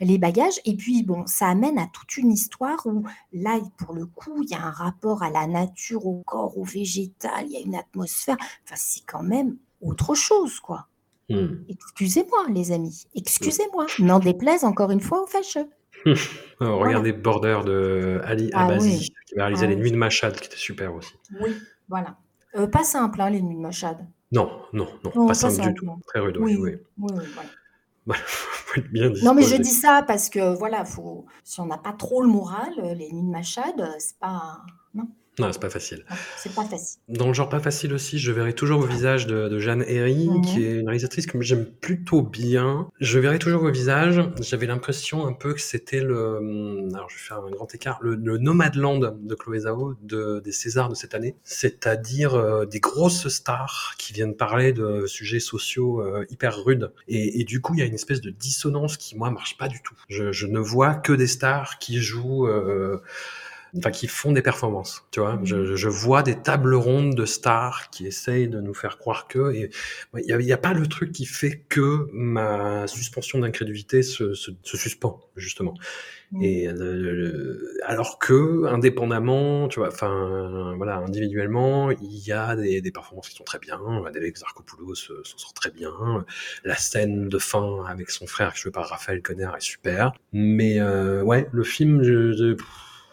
les bagages. Et puis, bon, ça amène à toute une histoire où, là, pour le coup, il y a un rapport à la nature, au corps, au végétal, il y a une atmosphère. Enfin, c'est quand même autre chose, quoi. Hmm. Excusez-moi, les amis, excusez-moi. N'en déplaise encore une fois aux fâcheux. regardez Border de Ali ah Abazi, qui va réaliser ah Les Nuits de Machad, qui était super aussi. Oui, voilà. Euh, pas simple, hein, Les Nuits de Machad. Non, non, non, pas, simple, du tout. Très rude, oui. oui, oui. [LAUGHS] non, mais je dis ça parce que voilà, faut, si on n'a pas trop le moral, euh, les nuits de Machad, euh, c'est pas. Non. Non, c'est pas facile. C'est pas facile. Dans le genre pas facile aussi, je verrai toujours vos visages de, Jeanne Herry, qui est une réalisatrice que j'aime plutôt bien. Je verrai toujours vos visages. J'avais l'impression un peu que c'était le, hum, alors je vais faire un grand écart, le, Nomadland de Chloé Zhao de, des Césars de cette année, c'est-à-dire euh, des grosses stars qui viennent parler de sujets sociaux euh, hyper rudes. Et, du coup, il y a une espèce de dissonance qui moi marche pas du tout. Je, ne vois que des stars qui jouent. Euh, enfin qui font des performances. Tu vois, je, je, vois des tables rondes de stars qui essayent de nous faire croire que, et il n'y a, a, pas le truc qui fait que ma suspension d'incrédulité se, se, se, suspend justement. Et alors que indépendamment, tu vois, enfin voilà, individuellement, il y a des, des performances qui sont très bien. Adèle Zarkopoulos s'en sort très bien. La scène de fin avec son frère, joué par Raphaël Conner, est super. Mais euh, ouais, le film, je, je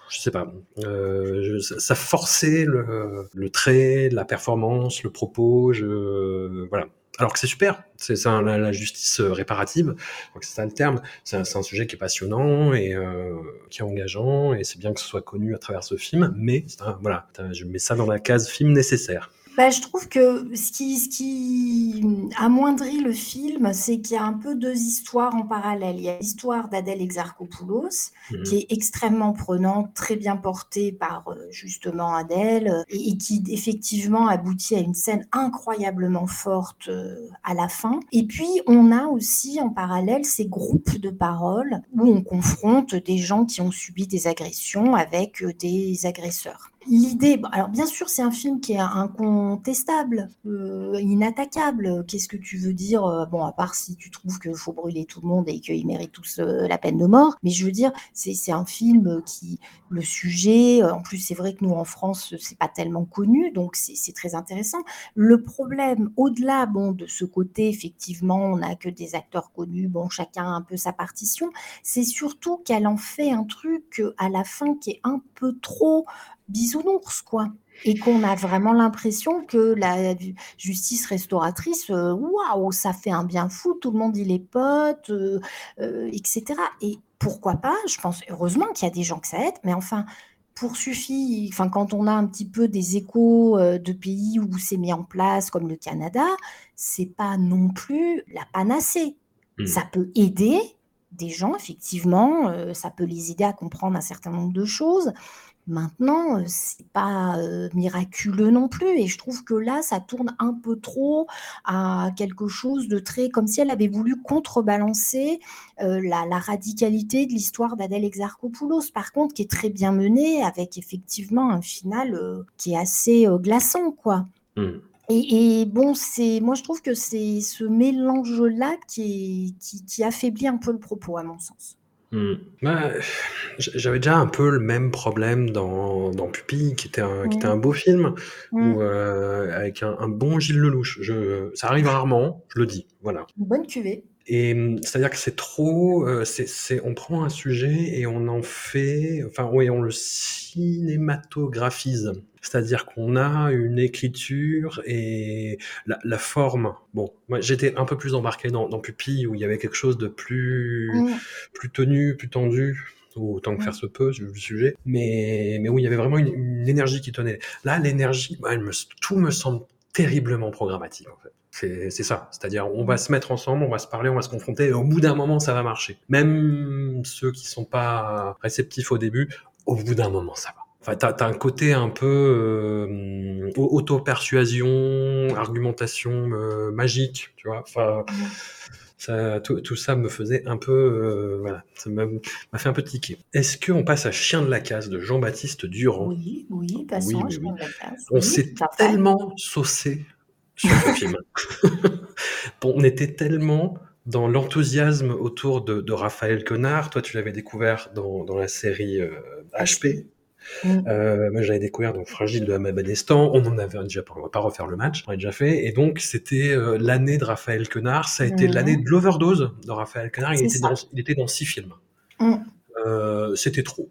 je sais pas, euh, ça forçait le, le, trait, la performance, le propos, je, voilà. Alors que c'est super, c'est ça la, justice réparative, c'est ça le terme. C'est un, un, sujet qui est passionnant et euh, qui est engageant, et c'est bien que ce soit connu à travers ce film. Mais voilà, je mets ça dans la case film nécessaire. Bah, je trouve que ce qui, ce qui amoindrit le film, c'est qu'il y a un peu deux histoires en parallèle. Il y a l'histoire d'Adèle Exarchopoulos, mmh qui est extrêmement prenante, très bien portée par euh, justement Adèle, euh, et, qui effectivement aboutit à une scène incroyablement forte euh, à la fin. Et puis, on a aussi en parallèle ces groupes de paroles où on confronte des gens qui ont subi des agressions avec des agresseurs. L'idée, alors bien sûr, c'est un film qui est incontestable, euh, inattaquable. Qu'est-ce que tu veux dire euh, Bon, à part si tu trouves qu'il faut brûler tout le monde et qu'ils méritent tous euh, la peine de mort. Mais je veux dire, c'est un film qui, le sujet, en plus, c'est vrai que nous en France, c'est pas tellement connu, donc c'est très intéressant. Le problème, au-delà, bon, de ce côté, effectivement, on n'a que des acteurs connus, bon, chacun a un peu sa partition. C'est surtout qu'elle en fait un truc à la fin qui est un peu trop bisounours, quoi. Et qu'on a vraiment l'impression que la justice restauratrice, euh, waouh, ça fait un bien fou, tout le monde il est pote, euh, euh, etc. Et pourquoi pas Je pense heureusement qu'il y a des gens que ça aide, mais enfin, pour suffit, enfin, quand on a un petit peu des échos de pays où c'est mis en place, comme le Canada, c'est pas non plus la panacée. Mmh. Ça peut aider des gens, effectivement, ça peut les aider à comprendre un certain nombre de choses, Maintenant, c'est pas miraculeux non plus et je trouve que là, ça tourne un peu trop à quelque chose de très comme si elle avait voulu contrebalancer, la radicalité de l'histoire d'Adèle Exarchopoulos, par contre, qui est très bien menée avec effectivement un final, qui est assez, glaçant, quoi. Mmh. Et bon, c'est moi je trouve que c'est ce mélange-là qui qui affaiblit un peu le propos à mon sens. Mmh. Bah, j'avais déjà un peu le même problème dans dans Pupille, qui était un qui était un beau film mmh. euh, avec un bon Gilles Lelouch. Je ça arrive rarement, je le dis, voilà. Une bonne cuvée. Et mmh, c'est-à-dire que c'est trop, euh, c'est on prend un sujet et on en fait enfin oui, on le cinématographise. C'est-à-dire qu'on a une écriture et la, la forme. Bon, moi j'étais un peu plus embarqué dans, dans Pupille où il y avait quelque chose de plus, Mm. plus tenu, plus tendu, autant que Mm. faire se peut, le sujet. Mais, mais oui, il y avait vraiment une, une énergie qui tenait. Là, l'énergie, bah, tout me semble terriblement programmatique en fait. C'est ça. C'est-à-dire, on va se mettre ensemble, on va se parler, on va se confronter, et au bout d'un moment, ça va marcher. Même ceux qui sont pas réceptifs au début, au bout d'un moment, ça va. Enfin, t'as as un côté un peu euh, auto-persuasion, argumentation euh, magique, tu vois. Enfin, ça, tout, tout ça me faisait un peu, euh, voilà, ça m'a fait un peu tiquer. Est-ce qu'on passe à Chien de la casse de Jean-Baptiste Durand? Oui, oui, passons Oui, à oui, Chien oui. de la Casse. On Oui, s'est tellement saucé sur ce film. [LAUGHS] Bon, on était tellement dans l'enthousiasme autour de, de Raphaël Quenard. Toi, tu l'avais découvert dans, dans la série euh, HP. Mm. Euh, moi, j'avais découvert donc Fragile de Hamad Benestan. On en avait déjà parlé. On va pas refaire le match. On l'a déjà fait. Et donc, c'était euh, l'année de Raphaël Quenard. Ça a été Mhm. l'année de l'overdose de Raphaël Quenard. Il C'est était, ça. dans, il était dans six films. Mm. Euh, c'était trop.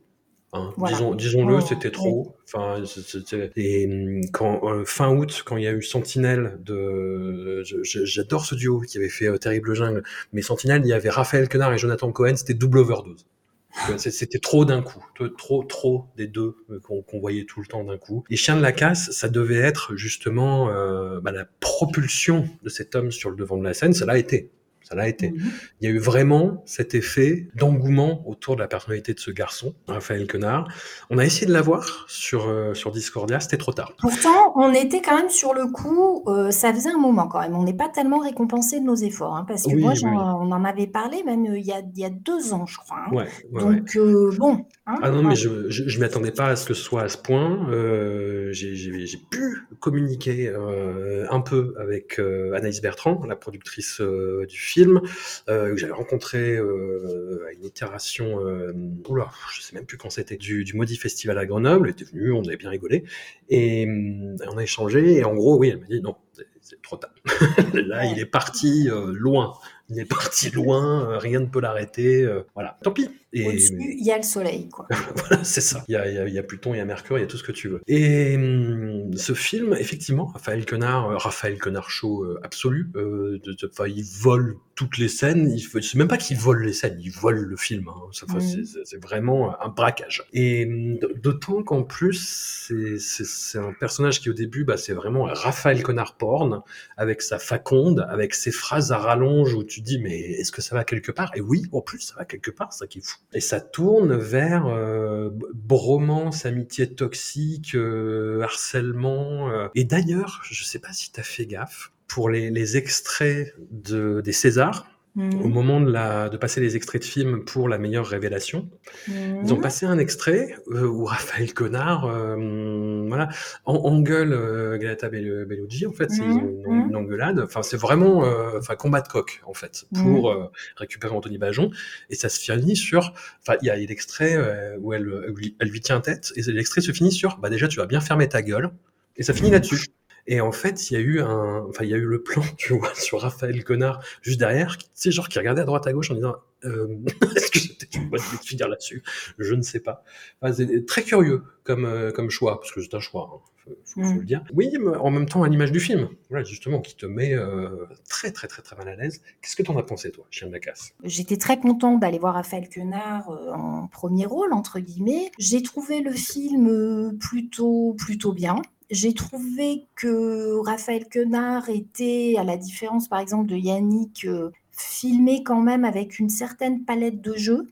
Hein, Voilà. Disons-le, c'était trop. Enfin, c'était- et hum, quand euh, fin août, quand il y a eu Sentinelle de, j'adore ce duo qui avait fait euh, Terrible Jungle, mais Sentinelle, il y avait Raphaël Quenard et Jonathan Cohen, c'était double overdose. [LAUGHS] C'était trop d'un coup, Trop- trop, des deux euh, qu'on voyait tout le temps d'un coup. Et Chien de la casse, ça devait être justement euh, bah, la propulsion de cet homme sur le devant de la scène. Ça l'a été. Ça l'a été. Mhm. Il y a eu vraiment cet effet d'engouement autour de la personnalité de ce garçon, Raphaël Quenard. On a essayé de l'avoir sur, euh, sur Discordia, c'était trop tard. Pourtant, on était quand même sur le coup, euh, ça faisait un moment quand même. On n'est pas tellement récompensé de nos efforts, hein, parce que Oui, moi, oui, on en avait parlé même euh, il y a, il y a deux ans, je crois. hein. Ouais, ouais, ouais. Donc, bon. Hein, Ah non, mais je, je, je m'y attendais pas à ce que ce soit à ce point. Euh, j'ai pu communiquer euh, un peu avec euh, Anaïs Bertrand, la productrice euh, du film, euh, que j'avais rencontré euh, à une itération, euh, oula, je sais même plus quand c'était, du, du Maudit Festival à Grenoble. Elle était venue, on avait bien rigolé. Et on a échangé, et en gros, oui, elle m'a dit non, c'est- c'est trop tard. [LAUGHS] Là, il est parti euh, loin. Il est parti [LAUGHS] loin, euh, rien ne peut l'arrêter. euh, voilà, tant pis. Et, Au-dessus, il y a le soleil, quoi. [LAUGHS] voilà, c'est ça. Il y, a, il y Pluton, il y a Mercure, il y a tout ce que tu veux. Et hum, ce film, effectivement, Raphaël Quenard, euh, Raphaël Quenard show euh, absolu. de- il vole toutes les scènes. Il faut- C'est même pas qu'il vole les scènes, il vole le film. hein. Ça, c'est- vraiment un braquage. Et hum, d'autant qu'en plus, c'est- c'est c'est un personnage qui au début, bah, c'est vraiment Raphaël Quenard porn avec sa faconde, avec ses phrases à rallonge où tu dis mais est-ce que ça va quelque part? Et oui, en plus ça va quelque part, ça qui est fou. Et ça tourne vers euh, bromance, amitié toxique, euh, harcèlement. euh. Et d'ailleurs, je sais pas si tu as fait gaffe pour les, les extraits de, des Césars. Au moment de, la, de passer les extraits de films pour la meilleure révélation, ils ont passé un extrait euh, où [LAUGHS] Raphaël Connard euh, voilà, en, engueule euh, Galata Bell- Bellucci. En fait, c'est ont une, une engueulade. Enfin, c'est vraiment euh, enfin, combat de coq, en fait, pour euh, récupérer Anthony Bajon. Et ça se finit sur... Enfin, il y a l'extrait euh, où elle, elle lui tient tête. Et l'extrait se finit sur bah, « Déjà, tu vas bien fermer ta gueule. » Et ça finit là-dessus. Et en fait, il y a eu un, enfin, il y a eu le plan, [LAUGHS] tu vois, sur Raphaël Connard, juste derrière, tu sais, genre, qui regardait à droite à gauche en disant, euh, [LAUGHS] est-ce que c'était une bonne idée de finir là-dessus? Je ne sais pas. Enfin, c'est très curieux comme, euh, comme choix, parce que c'est un choix, hein, faut, faut- faut Mm. le dire. Oui, mais en même temps, à l'image du film, voilà, justement, qui te met euh, très, très, très, très mal à l'aise. Qu'est-ce que t'en as pensé, toi, Chien de la casse? J'étais très contente d'aller voir Raphaël Quenard euh, en premier rôle, entre guillemets. J'ai trouvé le film euh, plutôt, plutôt bien. J'ai trouvé que Raphaël Quenard était, à la différence par exemple de Yannick, euh, filmé quand même avec une certaine palette de jeux.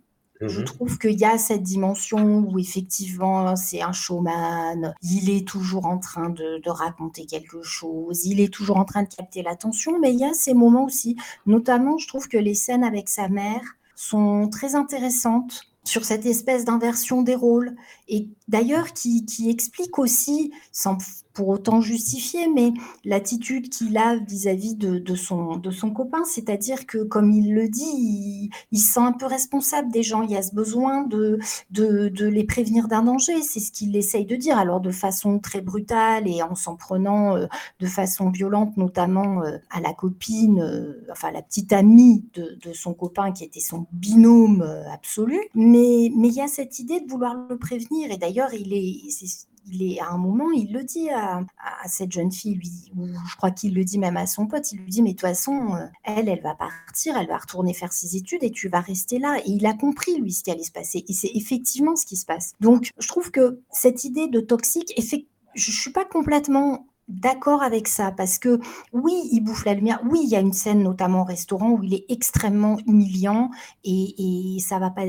Je Mhm. trouve qu'il y a cette dimension où effectivement c'est un showman, il est toujours en train de, de raconter quelque chose, il est toujours en train de capter l'attention, mais il y a ces moments aussi, notamment je trouve que les scènes avec sa mère sont très intéressantes sur cette espèce d'inversion des rôles. Et d'ailleurs qui, explique aussi, sans pour autant justifier, mais l'attitude qu'il a vis-à-vis de, son, de son copain, c'est-à-dire que comme il le dit, il, se sent un peu responsable des gens, il y a ce besoin de, de, de les prévenir d'un danger, c'est ce qu'il essaye de dire, alors de façon très brutale et en s'en prenant euh, de façon violente, notamment euh, à la copine, euh, enfin la petite amie de, de son copain qui était son binôme absolu, mais mais il y a cette idée de vouloir le prévenir. Et d'ailleurs, il est, est, à un moment, il le dit à, cette jeune fille, lui, ou je crois qu'il le dit même à son pote, il lui dit, mais de toute façon, euh, elle, elle va partir, elle va retourner faire ses études et tu vas rester là. Et il a compris, lui, ce qui allait se passer. Et c'est effectivement ce qui se passe. Donc, je trouve que cette idée de toxique, je ne suis pas complètement d'accord avec ça parce que oui, il bouffe la lumière. Oui, il y a une scène notamment au restaurant où il est extrêmement humiliant et, et ça va pas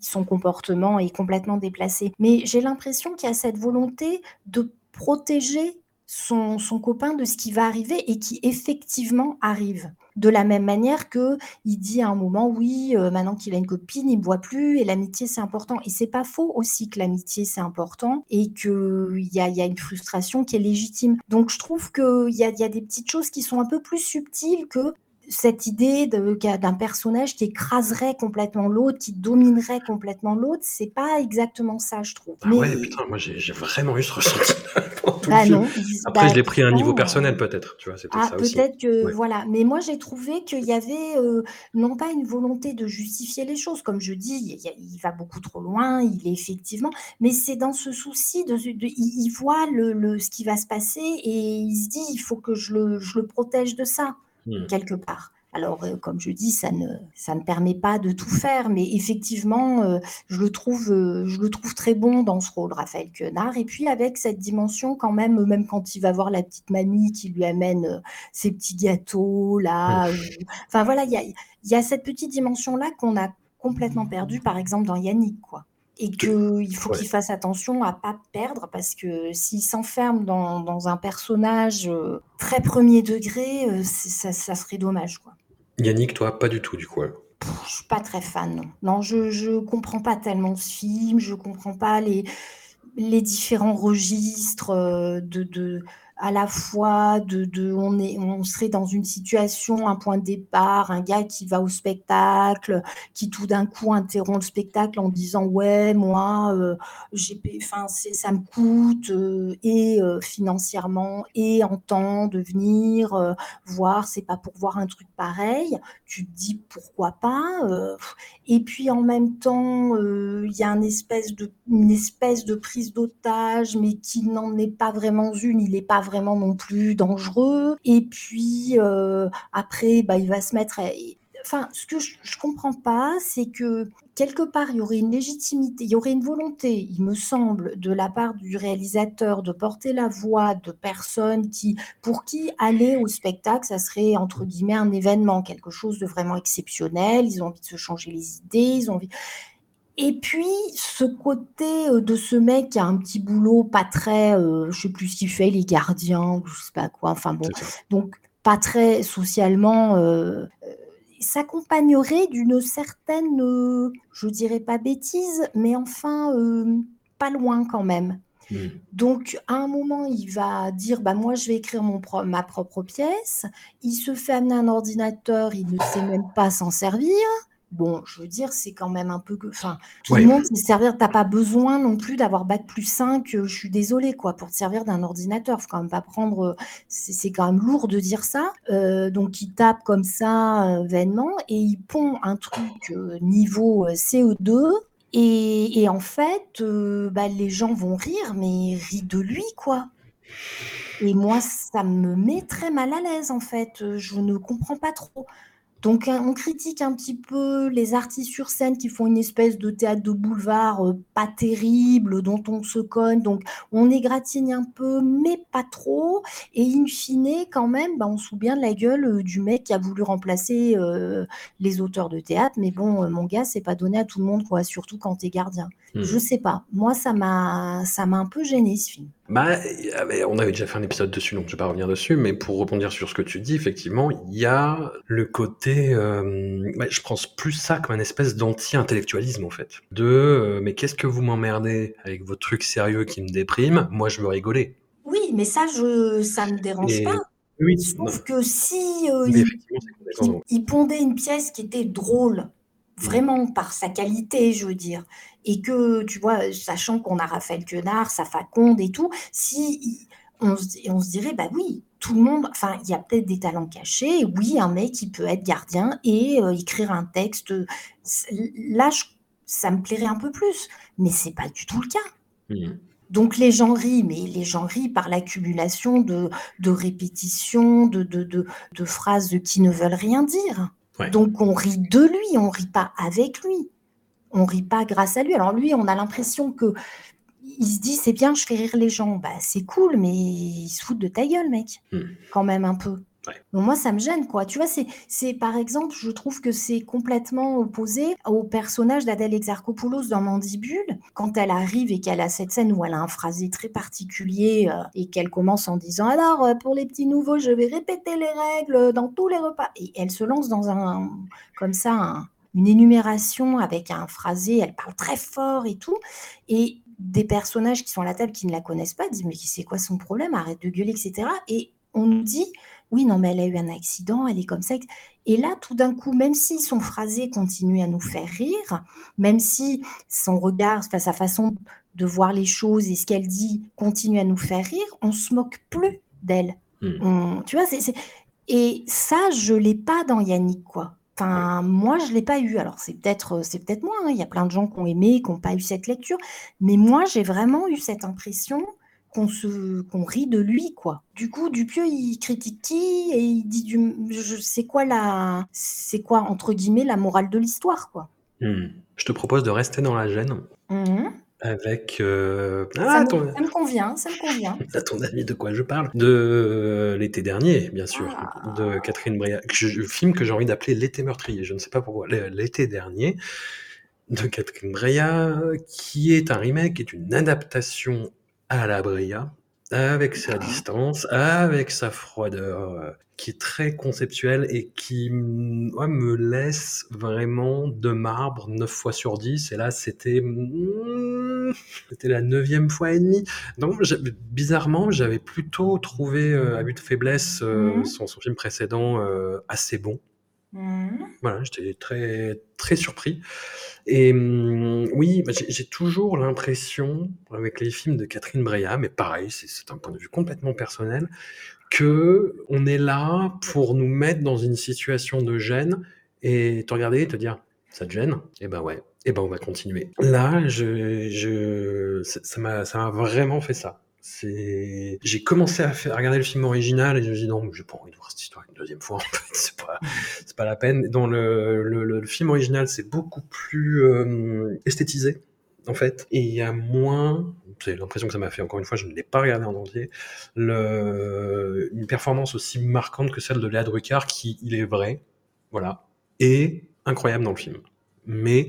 son comportement est complètement déplacé. Mais j'ai l'impression qu'il y a cette volonté de protéger son, son, copain de ce qui va arriver et qui effectivement arrive. De la même manière que il dit à un moment, oui, euh, maintenant qu'il a une copine, il ne voit plus et l'amitié c'est important. Et c'est pas faux aussi que l'amitié c'est important et qu'il y a, y a une frustration qui est légitime. Donc je trouve qu'il y a, y a des petites choses qui sont un peu plus subtiles que cette idée d'un personnage qui écraserait complètement l'autre, qui dominerait complètement l'autre, c'est pas exactement ça, je trouve. Ah ouais, putain, moi j'ai vraiment eu ce ressenti. [LAUGHS] bah non, Après, je bah, l'ai pris à un niveau personnel, peut-être. Tu vois, ah, peut-être que voilà. Mais moi, j'ai trouvé qu'il y avait euh, non pas une volonté de justifier les choses, comme je dis, il, va beaucoup trop loin, il est effectivement, mais c'est dans ce souci de, il, voit le, ce qui va se passer et il se dit, il faut que je le, je le protège de ça. Mmh. quelque part. Alors, euh, comme je dis, ça ne, ça ne permet pas de tout faire, mais effectivement, euh, je, le trouve, euh, je le trouve très bon dans ce rôle, Raphaël Quenard. Et puis, avec cette dimension, quand même, même quand il va voir la petite mamie qui lui amène ses petits gâteaux, là. enfin, voilà, il y a, y a cette petite dimension-là qu'on a complètement perdue, par exemple, dans Yannick, quoi et qu'il faut qu'il fasse attention à pas perdre parce que s'il s'enferme dans, dans, un personnage euh, très premier degré, euh, ça, ça, serait dommage. Quoi. Yannick, toi, pas du tout du coup. je suis pas très fan. Non, non je, je comprends pas tellement ce film, je comprends pas les, les différents registres euh, de, de à la fois de, de, on, est, on serait dans une situation, un point de départ, un gars qui va au spectacle, qui tout d'un coup interrompt le spectacle en disant ouais moi euh, j'ai enfin ça me coûte euh, et euh, financièrement et en temps de venir voir c'est pas pour voir un truc pareil. Tu te dis pourquoi pas et puis en même temps il y a une espèce de une espèce de prise d'otage mais qui n'en est pas vraiment une. Il est pas vraiment non plus dangereux. Et puis euh, après, bah, il va se mettre. Enfin, ce que je, ne comprends pas, c'est que quelque part, il y aurait une légitimité, il y aurait une volonté, il me semble, de la part du réalisateur de porter la voix de personnes qui, pour qui aller au spectacle, ça serait entre guillemets un événement, quelque chose de vraiment exceptionnel. Ils ont envie de se changer les idées, ils ont envie. Et puis, ce côté euh, de ce mec qui a un petit boulot pas très, euh, je sais plus ce qu'il fait, les gardiens, je sais pas quoi, enfin bon, donc pas très socialement, euh, s'accompagnerait d'une certaine, je dirais pas bêtise, mais enfin, pas loin quand même. Mmh. Donc, à un moment, il va dire bah, Moi, je vais écrire mon ma propre pièce. Il se fait amener un ordinateur, il ne sait même pas s'en servir. Bon, je veux dire, c'est quand même un peu que. Enfin, tout le monde sait servir. T'as pas besoin non plus d'avoir bac plus 5, euh, je suis désolée, quoi, pour te servir d'un ordinateur. Faut quand même pas prendre. C'est quand même lourd de dire ça. Euh, donc, il tape comme ça, euh, vainement, et il pond un truc niveau CO2. Et, et en fait, bah, les gens vont rire, mais rient de lui, quoi. Et moi, ça me met très mal à l'aise, en fait. Je ne comprends pas trop. Donc, on critique un petit peu les artistes sur scène qui font une espèce de théâtre de boulevard euh, pas terrible, dont on se cogne. Donc, on égratigne un peu, mais pas trop. Et in fine, quand même, bah, on se souvient de la gueule euh, du mec qui a voulu remplacer euh, les auteurs de théâtre. Mais bon, mon gars, c'est pas donné à tout le monde, quoi, surtout quand t'es gardien. Mmh. Je sais pas. Moi, ça m'a un peu gêné, ce film. Bah, on avait déjà fait un épisode dessus, donc je vais pas revenir dessus, mais pour rebondir sur ce que tu dis, effectivement, il y a le côté, euh, bah, je pense plus ça comme un espèce d'anti-intellectualisme en fait. De, euh, mais qu'est-ce que vous m'emmerdez avec vos trucs sérieux qui me dépriment Moi, je veux rigoler. Oui, mais ça, je, ça me dérange pas. Oui, Sauf que si euh, il, pondait une pièce qui était drôle, vraiment par sa qualité, je veux dire, et que, tu vois, sachant qu'on a Raphaël Quenard, sa Faconde et tout, si on, on se dirait, bah oui, tout le monde, enfin, il y a peut-être des talents cachés, oui, un mec, qui peut être gardien et euh, écrire un texte. Là, ça me plairait un peu plus, mais c'est pas du tout le cas. Mmh. Donc les gens rient, mais les gens rient par l'accumulation de, de répétitions, de, de, de, de phrases qui ne veulent rien dire. Ouais. Donc on rit de lui, on rit pas avec lui. On rit pas grâce à lui. Alors lui, on a l'impression que il se dit c'est bien, je fais rire les gens. Bah c'est cool, mais il se fout de ta gueule, mec. Hmm. Quand même un peu. Moi, ça me gêne, quoi. Tu vois, c'est, par exemple, je trouve que c'est complètement opposé au personnage d'Adèle Exarchopoulos dans Mandibule, quand elle arrive et qu'elle a cette scène où elle a un phrasé très particulier euh, et qu'elle commence en disant alors euh, pour les petits nouveaux, je vais répéter les règles dans tous les repas et elle se lance dans un comme ça un- une énumération avec un phrasé, elle parle très fort et tout. Et des personnages qui sont à la table qui ne la connaissent pas disent mais c'est quoi son problème? Arrête de gueuler etc et on nous dit oui, non, mais elle a eu un accident, elle est comme ça. Et là, tout d'un coup, même si son phrasé continue à nous faire rire, même si son regard, enfin, sa façon de voir les choses et ce qu'elle dit continue à nous faire rire, on se moque plus d'elle. Hmm. Tu vois, c'est, et ça, je l'ai pas dans Yannick, quoi. Enfin, moi, je l'ai pas eu. Alors, c'est peut-être, c'est peut-être moi. hein. Il y a plein de gens qui ont aimé, qui n'ont pas eu cette lecture. Mais moi, j'ai vraiment eu cette impression qu'on se qu'on rit de lui quoi. Du coup, Dupieux il critique qui et il dit du je sais quoi la c'est quoi entre guillemets la morale de l'histoire quoi. Hmm. Je te propose de rester dans la gêne Mhm. avec. euh, ça, Ah, me, ton... ça me convient, ça me convient. [LAUGHS] à ton avis de quoi je parle? De euh, l'été dernier, bien sûr, Ah. de Catherine Breillat. que je- film que j'ai envie d'appeler L'été meurtrier. Je ne sais pas pourquoi. L'été dernier de Catherine Breillat, qui est un remake, qui est une adaptation à la Breillat, avec sa distance, avec sa froideur, euh, qui est très conceptuelle et qui ouais, me laisse vraiment de marbre 9 fois sur 10. Et là, c'était mm, c'était la neuvième fois et demie. Donc, bizarrement, j'avais plutôt trouvé euh, Abus de faiblesse, euh, Mhm. son, son film précédent, assez bon. Mhm. Voilà, j'étais très, très surpris. Et hum, oui, bah, j'ai toujours l'impression, avec les films de Catherine Breillat, mais pareil, c'est un point de vue complètement personnel, que on est là pour nous mettre dans une situation de gêne et te regarder et te dire, ça te gêne? Eh ben ouais, eh ben on va continuer. Là, je, je, ça m'a vraiment fait ça. C'est, j'ai commencé à, faire, regarder le film original et je me dis non, j'ai pas envie de voir cette histoire une deuxième fois. En fait, [LAUGHS] c'est pas, pas la peine. Dans le, film original, c'est beaucoup plus euh, esthétisé en fait, et il y a moins. C'est l'impression que ça m'a fait. Encore une fois, je ne l'ai pas regardé en entier. Une performance aussi marquante que celle de Léa Drucker, qui, il est vrai, voilà, est incroyable dans le film. Mais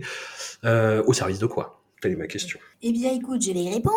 euh, au service de quoi? Telle est ma question. Eh bien, écoute, je vais y répondre.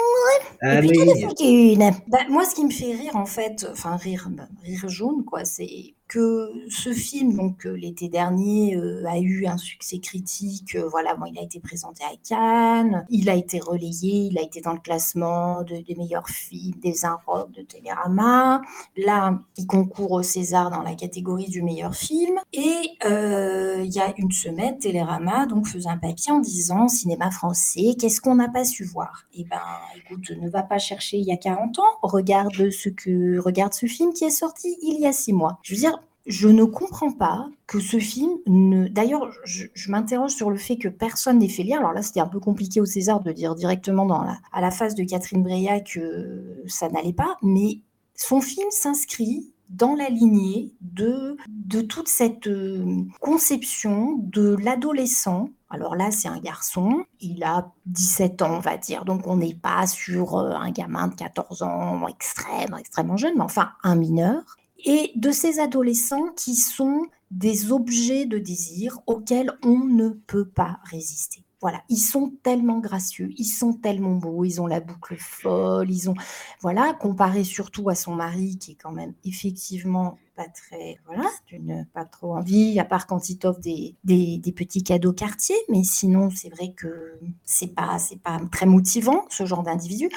Et puis. Bah, moi, ce qui me fait rire, en fait, enfin, rire, bah, rire jaune, quoi, c'est que ce film, donc, euh, l'été dernier, euh, a eu un succès critique. euh, voilà, il a été présenté à Cannes, il a été relayé, il a été dans le classement de- des meilleurs films des Inrocks de Télérama. Là, il concourt au César dans la catégorie du meilleur film. Et il y a une semaine, Télérama donc faisait un papier en disant cinéma français, qu'est-ce qu'on n'a pas su voir? Eh ben, écoute, ne va pas chercher il y a 40 ans. Regarde ce que regarde ce film qui est sorti il y a six mois. Je veux dire. Je ne comprends pas que ce film ne. D'ailleurs, je, m'interroge sur le fait que personne n'ait fait lire. Alors là, c'était un peu compliqué au César de dire directement à la face de Catherine Breillat que ça n'allait pas, mais son film s'inscrit dans la lignée de, de toute cette euh, conception de l'adolescent. Alors là, c'est un garçon, il a 17 ans, on va dire, donc on n'est pas sur euh, un gamin de 14 ans extrême, extrêmement jeune, mais enfin un mineur. Et de ces adolescents qui sont des objets de désir auxquels on ne peut pas résister. Voilà, ils sont tellement gracieux, ils sont tellement beaux, ils ont la boucle folle, ils ont voilà, comparé surtout à son mari qui est quand même effectivement pas très voilà, d'une pas trop envie à part quand il t'offre des, des, petits cadeaux quartier, mais sinon c'est vrai que c'est pas c'est pas très motivant ce genre d'individu.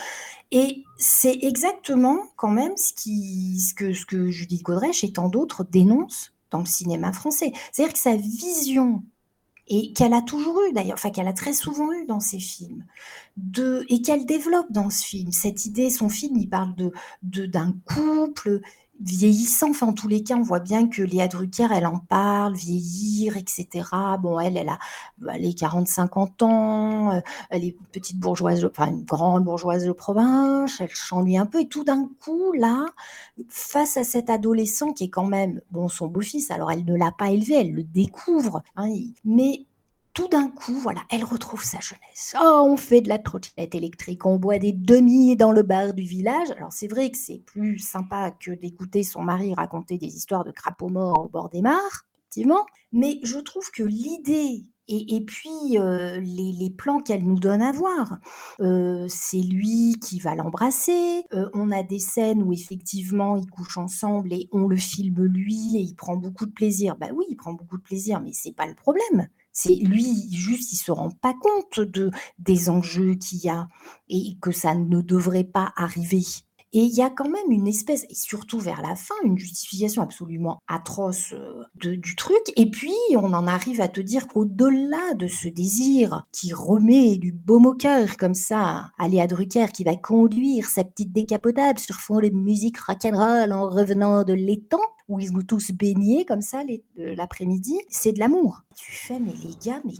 Et c'est exactement quand même ce qui ce que ce que Judith Godrèche et tant d'autres dénoncent dans le cinéma français. C'est-à-dire que sa vision et qu'elle a toujours eu d'ailleurs, enfin qu'elle a très souvent eu dans ses films, de, et qu'elle développe dans ce film. Cette idée, son film, il parle de- d'un couple vieillissant. Enfin, en tous les cas, on voit bien que Léa Drucker, elle en parle, vieillir, etc. Bon, elle, elle a les 40-50 ans, euh, elle est petite bourgeoise, enfin une grande bourgeoise de province, elle s'ennuie un peu. Et tout d'un coup, là, face à cet adolescent qui est quand même, bon, son beau-fils, alors elle ne l'a pas élevé, elle le découvre, hein, mais tout d'un coup, voilà, elle retrouve sa jeunesse. Oh, on fait de la trottinette électrique, on boit des demi dans le bar du village. Alors c'est vrai que c'est plus sympa que d'écouter son mari raconter des histoires de crapauds morts au bord des mares, effectivement. Mais je trouve que l'idée et, puis euh, les, plans qu'elle nous donne à voir, euh, c'est lui qui va l'embrasser. Euh, on a des scènes où effectivement ils couchent ensemble et on le filme lui et il prend beaucoup de plaisir. Bah oui, il prend beaucoup de plaisir, mais c'est pas le problème. C'est lui, juste, il se rend pas compte de, des enjeux qu'il y a et que ça ne devrait pas arriver. Et il y a quand même une espèce, et surtout vers la fin, une justification absolument atroce euh, du truc. Et puis, on en arrive à te dire qu'au-delà de ce désir qui remet du baume au cœur, comme ça, à Léa Drucker, qui va conduire sa petite décapotable sur fond de musique rock'n'roll en revenant de l'étang, où ils vont tous baigner comme ça euh, l'après-midi, c'est de l'amour. Tu fais, mais les gars, mais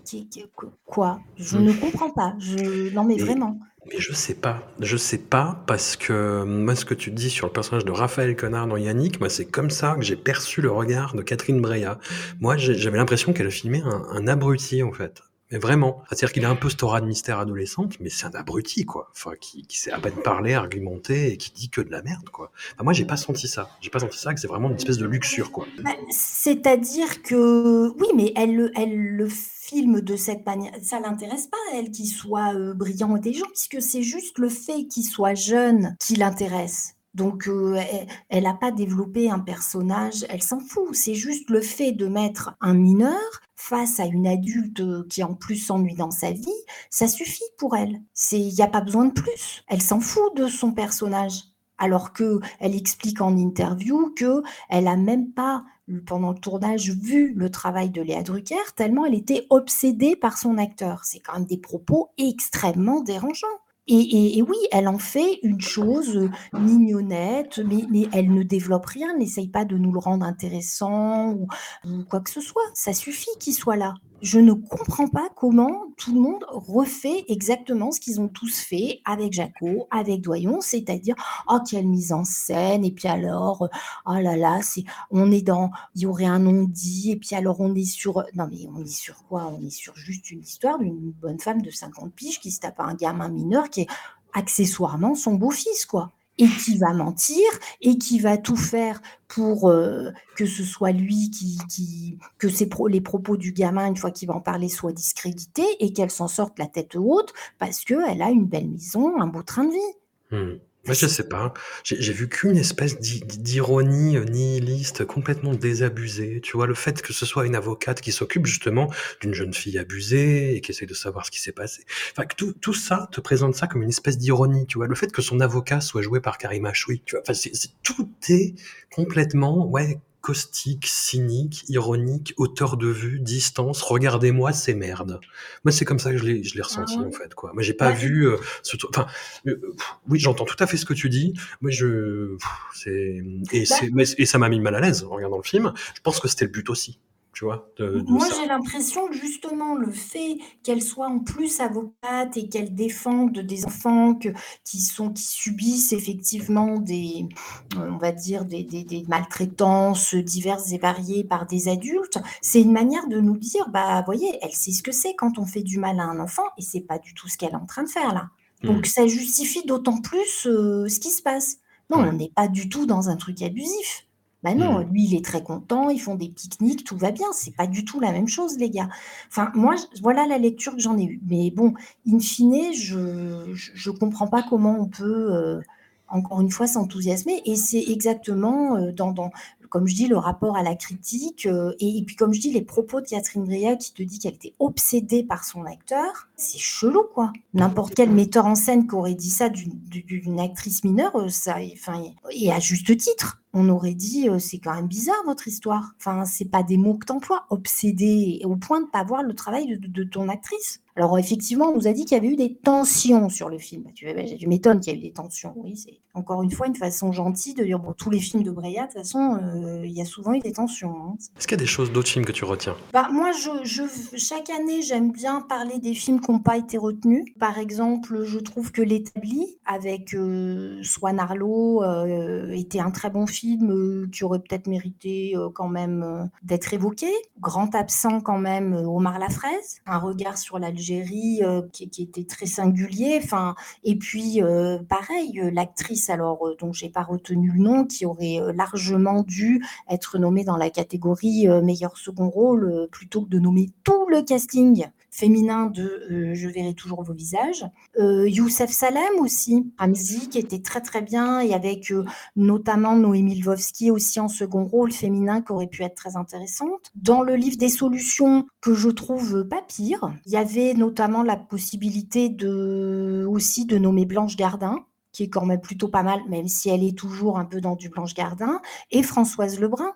quoi? Je ne comprends pas. Je... Non, mais vraiment. Mais je sais pas. Je sais pas parce que moi, ce que tu dis sur le personnage de Raphaël Connard dans Yannick, moi, c'est comme ça que j'ai perçu le regard de Catherine Breillat. Moi, j'avais l'impression qu'elle filmait un, un abruti, en fait. Mais vraiment. C'est-à-dire qu'il a un peu cette aura de mystère adolescente, mais c'est un abruti, quoi. Enfin, qui, qui sait à peine parler, argumenter et qui dit que de la merde, quoi. Enfin, moi, j'ai pas senti ça. J'ai pas senti ça, que c'est vraiment une espèce de luxure, quoi. Bah, c'est-à-dire que, oui, mais elle, elle le filme de cette manière. Ça l'intéresse pas, elle, qu'il soit euh, brillant ou intelligent, puisque c'est juste le fait qu'il soit jeune qui l'intéresse. Donc, euh, elle n'a pas développé un personnage, elle s'en fout. C'est juste le fait de mettre un mineur face à une adulte euh, qui en plus s'ennuie dans sa vie, ça suffit pour elle. Il n'y a pas besoin de plus. Elle s'en fout de son personnage. Alors que elle explique en interview que elle a même pas pendant le tournage vu le travail de Léa Drucker tellement elle était obsédée par son acteur. C'est quand même des propos extrêmement dérangeants. Et, oui, elle en fait une chose euh, mignonnette, mais, elle ne développe rien, n'essaye pas de nous le rendre intéressant ou quoi que ce soit. Ça suffit qu'il soit là je ne comprends pas comment tout le monde refait exactement ce qu'ils ont tous fait avec Jaco, avec Doyon, c'est-à-dire oh quelle mise en scène et puis alors oh là là on est dans il y aurait un non-dit et puis alors on est sur non mais on est sur quoi? On est sur juste une histoire d'une bonne femme de 50 piges qui se tape à un gamin mineur qui est accessoirement son beau-fils quoi et qui va mentir et qui va tout faire pour euh, que ce soit lui qui, que les propos du gamin une fois qu'il va en parler soient discrédités et qu'elle s'en sorte la tête haute parce qu'elle a une belle maison, un beau train de vie. Mmh. Moi, je sais pas. J'ai vu qu'une espèce d'ironie euh, nihiliste complètement désabusée. Tu vois, le fait que ce soit une avocate qui s'occupe justement d'une jeune fille abusée et qui essaie de savoir ce qui s'est passé. Enfin, que tout, tout ça te présente ça comme une espèce d'ironie. Tu vois, le fait que son avocat soit joué par Karim Achoui. Tu vois, enfin, c'est tout est complètement, ouais, caustique, cynique, ironique, auteur de vue, distance, regardez-moi ces merdes. Moi, c'est comme ça que je l'ai, je l'ai ressenti, ah en fait, quoi. Moi, j'ai pas vu, euh, ce, enfin, euh, oui, j'entends tout à fait ce que tu dis. Moi, je, c'est, et bah c'est, et ça m'a mis mal à l'aise en regardant le film. Je pense que c'était le but aussi. Moi, j'ai l'impression que justement, le fait qu'elle soit en plus avocate et qu'elle défende des enfants qui, sont, qui subissent effectivement des, euh, on va dire, des, maltraitances diverses et variées par des adultes, c'est une manière de nous dire, bah, voyez, elle sait ce que c'est quand on fait du mal à un enfant et c'est pas du tout ce qu'elle est en train de faire là. Mmh. Donc, ça justifie d'autant plus euh, ce qui se passe. Non, on n'est pas du tout dans un truc abusif. Bah non, mmh. lui, il est très content, ils font des pique-niques, tout va bien. C'est pas du tout la même chose, les gars. Enfin, moi, voilà la lecture que j'en ai eue. Mais bon, in fine, je ne comprends pas comment on peut, euh, encore une fois, s'enthousiasmer. Et c'est exactement euh, dans, dans, comme je dis, le rapport à la critique, euh, et, puis comme je dis, les propos de Catherine Breillat qui te dit qu'elle était obsédée par son acteur, c'est chelou, quoi. N'importe quel metteur en scène qui aurait dit ça d'une actrice mineure, ça, enfin, et à juste titre on aurait dit c'est quand même bizarre votre histoire. Enfin, c'est pas des mots que t'emploies, obsédé au point de pas voir le travail de, ton actrice. Alors effectivement, on nous a dit qu'il y avait eu des tensions sur le film. Tu, tu m'étonnes qu'il y ait eu des tensions. Oui, c'est encore une fois une façon gentille de dire, bon, tous les films de Breya, de toute façon, euh, il y a souvent eu des tensions. hein. Est-ce qu'il y a des choses d'autres films que tu retiens? Bah, moi, je, je- chaque année, j'aime bien parler des films qui n'ont pas été retenus. Par exemple, je trouve que L'établi, avec euh, Swan Arlo, euh, était un très bon film euh, qui aurait peut-être mérité quand même d'être évoqué. Grand absent quand même, Omar Lafraise. Un regard sur l'Algérie euh, qui, était très singulier. Enfin, et puis, euh, pareil, euh, l'actrice, alors, dont j'ai pas retenu le nom, qui aurait largement dû être nommée dans la catégorie meilleur second rôle, plutôt que de nommer tout le casting féminin de euh, Je verrai toujours vos visages. Euh, Youssef Salem aussi, Ramzi, qui était très très bien, et avec euh, notamment Noémie Lvovsky aussi en second rôle féminin, qui aurait pu être très intéressante. Dans le livre des solutions, que je trouve pas pire, il y avait notamment la possibilité de, aussi de nommer Blanche Gardin, qui est quand même plutôt pas mal, même si elle est toujours un peu dans du Blanche Gardin, et Françoise Lebrun,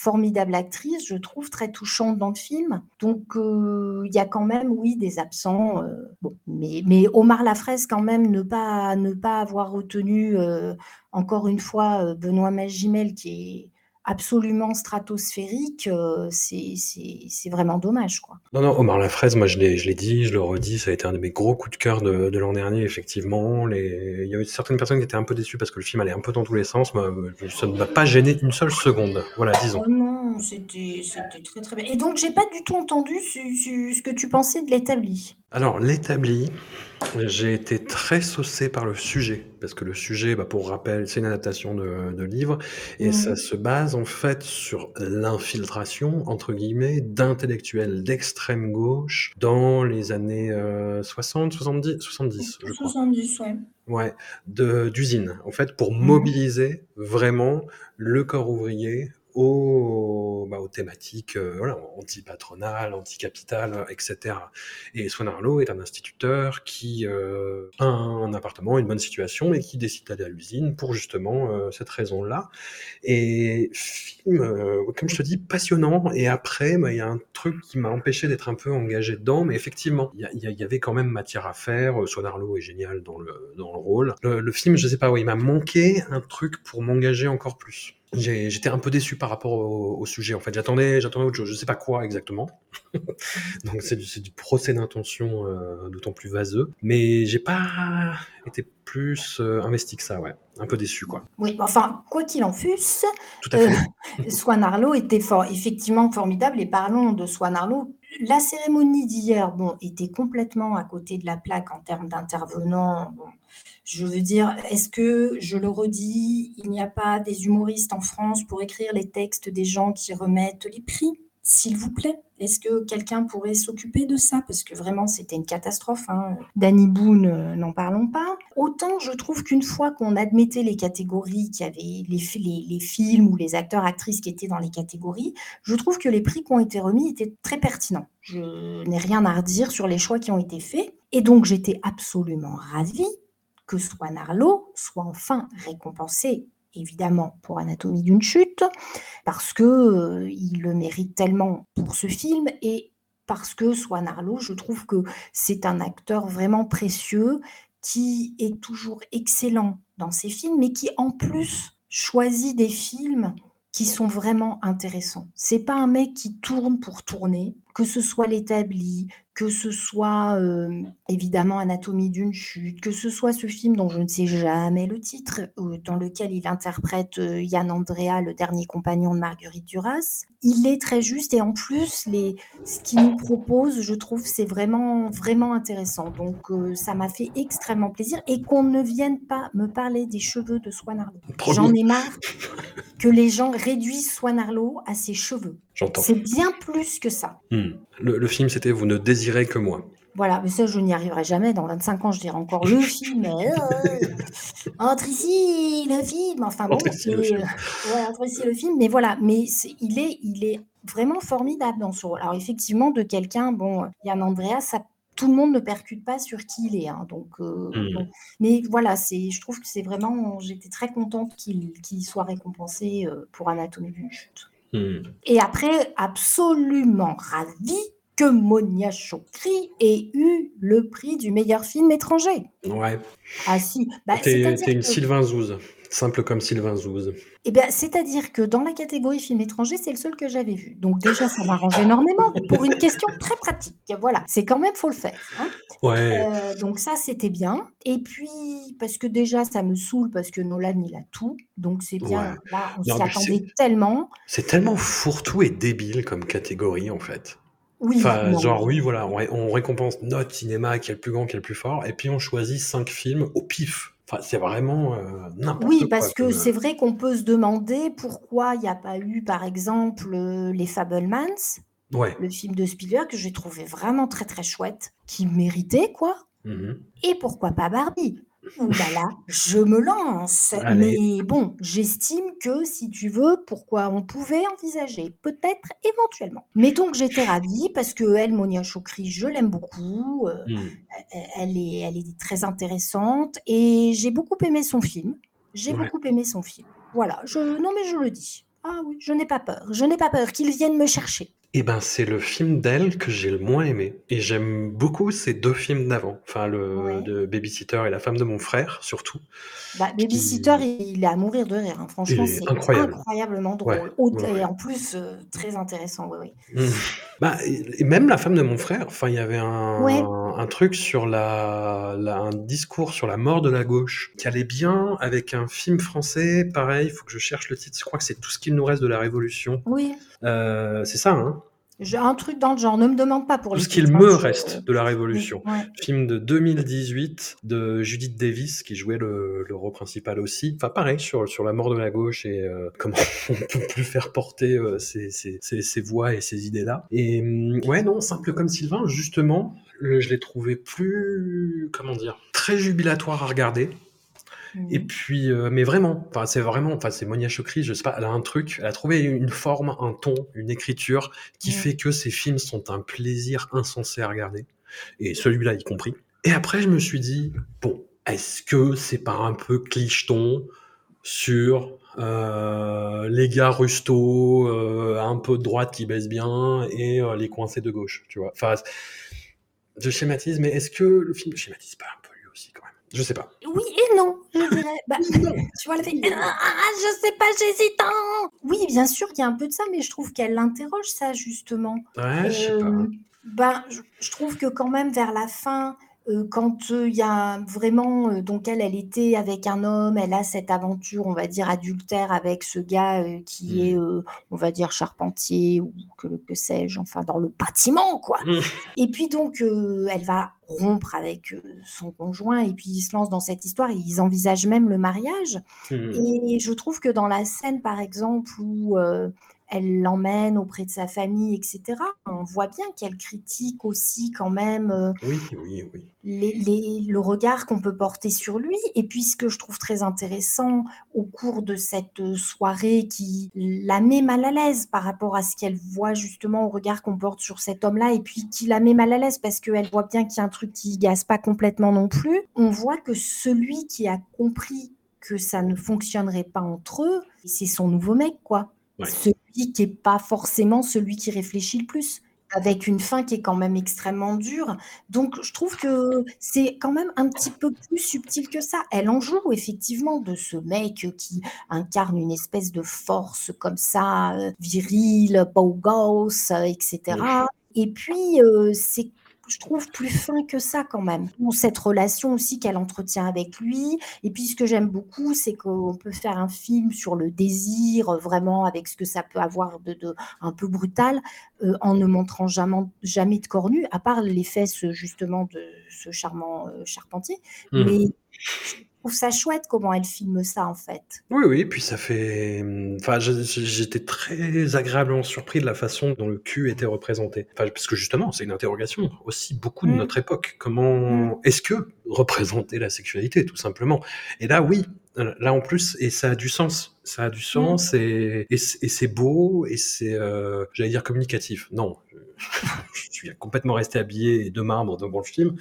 formidable actrice, je trouve, très touchante dans le film. Donc, euh, il y a quand même, oui, des absents. euh, bon, mais, Omar Lafraise, quand même, ne pas, ne pas avoir retenu, euh, encore une fois, Benoît Magimel, qui est absolument stratosphérique, euh, c'est c'est- c'est vraiment dommage, quoi. Non, non, Omar Lafraise, moi je l'ai, je l'ai dit, je le redis, ça a été un de mes gros coups de cœur de, de l'an dernier, effectivement. Les... Il y a eu certaines personnes qui étaient un peu déçues parce que le film allait un peu dans tous les sens. Moi, ça ne m'a pas gêné une seule seconde. Voilà, disons. Oh non, c'était c'était très très bien. Et donc, j'ai pas du tout entendu ce, ce- ce que tu pensais de l'établi. Alors, l'établi, j'ai été très saucé par le sujet. Parce que le sujet, bah, pour rappel, c'est une adaptation de, de livre. Et Mhm. ça se base en fait sur l'infiltration, entre guillemets, d'intellectuels d'extrême gauche dans les années euh, 60, 70, 70, je crois. 70, ouais. Ouais, de d'usine, en fait, pour Mhm. mobiliser vraiment le corps ouvrier aux, bah, aux thématiques euh, voilà, anti-patronales, anti-capitales, euh, etc. Et Swan Arlo est un instituteur qui euh, a un appartement, une bonne situation, et qui décide d'aller à l'usine pour justement euh, cette raison-là. Et film, comme je te dis, passionnant. Et après, bah, il y a un truc qui m'a empêché d'être un peu engagé dedans, mais effectivement, il y, avait quand même matière à faire. Swan Arlo est génial dans le, dans le rôle. Le, film, je sais pas, ouais, il m'a manqué un truc pour m'engager encore plus. J'étais un peu déçu par rapport au, au sujet. En fait, j'attendais, j'attendais autre chose. Je sais pas quoi exactement. [LAUGHS] Donc c'est du, du procès d'intention euh, d'autant plus vaseux. Mais j'ai pas été plus euh, investi que ça, ouais. Un peu déçu, quoi. Oui, enfin, quoi qu'il en fût, euh, [LAUGHS] Swan Arlo était fort, effectivement formidable. Et parlons de Swan Arlo. La cérémonie d'hier, bon, était complètement à côté de la plaque en termes d'intervenants. Bon, je veux dire, est-ce que, je le redis, il n'y a pas des humoristes en France pour écrire les textes des gens qui remettent les prix, s'il vous plaît? Est-ce que quelqu'un pourrait s'occuper de ça? Parce que vraiment, c'était une catastrophe. Hein. Danny Boone, euh, n'en parlons pas. Autant je trouve qu'une fois qu'on admettait les catégories, qu'il y avait les, les films ou les acteurs, actrices qui étaient dans les catégories, je trouve que les prix qui ont été remis étaient très pertinents. Je n'ai rien à redire sur les choix qui ont été faits. Et donc, j'étais absolument ravie que Swan Arlo soit enfin récompensé, évidemment, pour Anatomie d'une chute, parce que euh, il le mérite tellement pour ce film et parce que Swan Arlo, je trouve que c'est un acteur vraiment précieux qui est toujours excellent dans ses films, mais qui en plus choisit des films qui sont vraiment intéressants. C'est pas un mec qui tourne pour tourner, que ce soit l'établi, que ce soit euh, évidemment Anatomie d'une chute, que ce soit ce film dont je ne sais jamais le titre, euh, dans lequel il interprète euh, Yann Andrea, le dernier compagnon de Marguerite Duras. Il est très juste et en plus, les, ce qu'il nous propose, je trouve, c'est vraiment, vraiment intéressant. Donc, ça m'a fait extrêmement plaisir et qu'on ne vienne pas me parler des cheveux de Swan Arlo. J'en ai marre que les gens réduisent Swan Arlo à ses cheveux. J'entends. C'est bien plus que ça. Hmm. Le, le film, c'était Vous ne désirez que moi. Voilà, mais ça, je n'y arriverai jamais. Dans 25 ans, je dirai encore le [LAUGHS] film. euh, entre ici, le film. Enfin bon, Entre ici, le film. euh, ouais, entre ici, le film. Mais voilà, mais il, est, il est vraiment formidable dans ce rôle. Alors, effectivement, de quelqu'un, bon, Yann Andrea, ça, tout le monde ne percute pas sur qui il est. hein, donc, euh, Hmm. Mais voilà, c'est, je trouve que c'est vraiment. J'étais très contente qu'il soit récompensé euh, pour Anatomie d'une chute. Hmm. Et après, absolument ravie que Monia Chokri ait eu le prix du meilleur film étranger. Ouais. Ah si. Bah, T'es une que- Sylvain Zouz. Simple comme Sylvain Zouz. Eh bien, c'est-à-dire que dans la catégorie film étranger, c'est le seul que j'avais vu. Donc déjà, ça m'arrange énormément pour une question très pratique. Voilà, c'est quand même, faut le faire. hein. Ouais. Euh, donc ça, c'était bien. Et puis, parce que déjà, ça me saoule parce que Nolan, il a tout. Donc c'est bien. Ouais. Là, on s'y attendait tellement. C'est tellement fourre-tout et débile comme catégorie, en fait. Oui, Enfin, genre, oui, voilà, on, ré- on récompense notre cinéma qui est le plus grand, qui est le plus fort, et puis on choisit cinq films au pif. Enfin, c'est vraiment euh, n'importe quoi. Oui, parce que c'est vrai qu'on peut se demander pourquoi il n'y a pas eu, par exemple, euh, les Fablemans, Ouais. le film de Spielberg que j'ai trouvé vraiment très très chouette, qui méritait quoi. Mhm. Et pourquoi pas Barbie Là là, je me lance. Allez. Mais bon, j'estime que si tu veux, pourquoi on pouvait envisager, peut-être éventuellement. Mettons que j'étais ravie parce que elle, Monia Chokri, je l'aime beaucoup. euh, Mhm. elle est, elle est très intéressante et j'ai beaucoup aimé son film. J'ai Ouais. beaucoup aimé son film. Voilà, je, non mais je le dis. Ah oui, je n'ai pas peur. Je n'ai pas peur qu'ils viennent me chercher. Eh ben, c'est le film d'elle que j'ai le moins aimé. Et j'aime beaucoup ces deux films d'avant. Enfin, le Ouais. de Babysitter et La femme de mon frère, surtout. Bah, Babysitter, il, il est à mourir de rire. hein. Franchement, c'est incroyable. incroyablement drôle. Ouais, Au- ouais, et en plus, euh, très intéressant. Oui, oui. Mhm. Bah, et et même La femme de mon frère, enfin, il y avait un, Un truc sur la, la- un discours sur la mort de la gauche qui allait bien avec un film français. Pareil, il faut que je cherche le titre. Je crois que c'est Tout ce qu'il nous reste de la Révolution. Oui, Euh, c'est ça, hein? Un truc dans le genre. Ne me demande pas pour Tout les ce qu'il me hein, reste de la Révolution. Ouais. Film de 2018 de Judith Davis qui jouait le, le rôle principal aussi. Enfin pareil sur, sur la mort de la gauche et euh, [LAUGHS] comment on peut plus faire porter euh, ces, ces, ces, ces voix et ces idées-là. Et hum, ouais non, simple comme Sylvain, justement, le- je l'ai trouvé plus, comment dire, très jubilatoire à regarder. Et Mhm. puis, euh, mais vraiment, enfin, c'est vraiment, enfin, c'est Monia Chokri, je sais pas, elle a un truc, elle a trouvé une forme, un ton, une écriture qui fait que ces films sont un plaisir insensé à regarder. Et celui-là y compris. Et après, je me suis dit, bon, est-ce que c'est pas un peu clicheton sur euh, les gars rustos, euh, un peu de droite qui baissent bien et euh, les coincés de gauche, tu vois? Enfin, je schématise, mais est-ce que le film schématise pas un peu lui aussi quand même Je sais pas. Oui et non, je dirais. Bah, [LAUGHS] tu vois, le fait. Ah, je sais pas, j'hésite. Oui, bien sûr qu'il y a un peu de ça, mais je trouve qu'elle l'interroge, ça, justement. Ouais, je sais pas. Euh, ben, je, je trouve que quand même vers la fin, quand euh, il y a vraiment, euh, donc elle, elle était avec un homme, elle a cette aventure, on va dire adultère avec ce gars euh, qui Mm. est, euh, on va dire charpentier ou que, que sais-je, enfin dans le bâtiment quoi. Mm. Et puis donc euh, elle va rompre avec euh, son conjoint et puis ils se lancent dans cette histoire et ils envisagent même le mariage. Hmm. Et je trouve que dans la scène, par exemple, où euh, elle l'emmène auprès de sa famille, etc., on voit bien qu'elle critique aussi quand même euh, Oui, oui, oui. les- les- le regard qu'on peut porter sur lui. Et puis ce que je trouve très intéressant au cours de cette euh, soirée qui la met mal à l'aise par rapport à ce qu'elle voit justement au regard qu'on porte sur cet homme-là, et puis qui la met mal à l'aise parce qu'elle voit bien qu'il y a un truc qui gaze pas complètement non plus. On voit que celui qui a compris que ça ne fonctionnerait pas entre eux, c'est son nouveau mec, quoi. Ouais. Celui qui est pas forcément celui qui réfléchit le plus avec une fin qui est quand même extrêmement dure. Donc, je trouve que c'est quand même un petit peu plus subtil que ça. Elle en joue effectivement de ce mec qui incarne une espèce de force comme ça, euh, virile, beau gosse, etc. Et puis, euh, c'est je trouve plus fin que ça quand même. Bon, cette relation aussi qu'elle entretient avec lui. Et puis ce que j'aime beaucoup, c'est qu'on peut faire un film sur le désir, euh, vraiment avec ce que ça peut avoir de, de un peu brutal, euh, en ne montrant jamais, jamais de corps nus, à part les fesses justement de ce charmant euh, charpentier. Mais je trouve ça chouette comment elle filme ça en fait. Oui, oui, puis ça fait. Enfin, je- je- j'étais très agréablement surpris de la façon dont le cul était représenté. Enfin, parce que justement, c'est une interrogation aussi beaucoup de Mm. notre époque. Comment est-ce que représenter la sexualité, tout simplement? Et là, oui, là en plus, et ça a du sens. Ça a du sens et, et c'est et c'est beau et c'est, euh, j'allais dire communicatif. Non, je, [LAUGHS] je suis complètement resté habillé de marbre devant le film.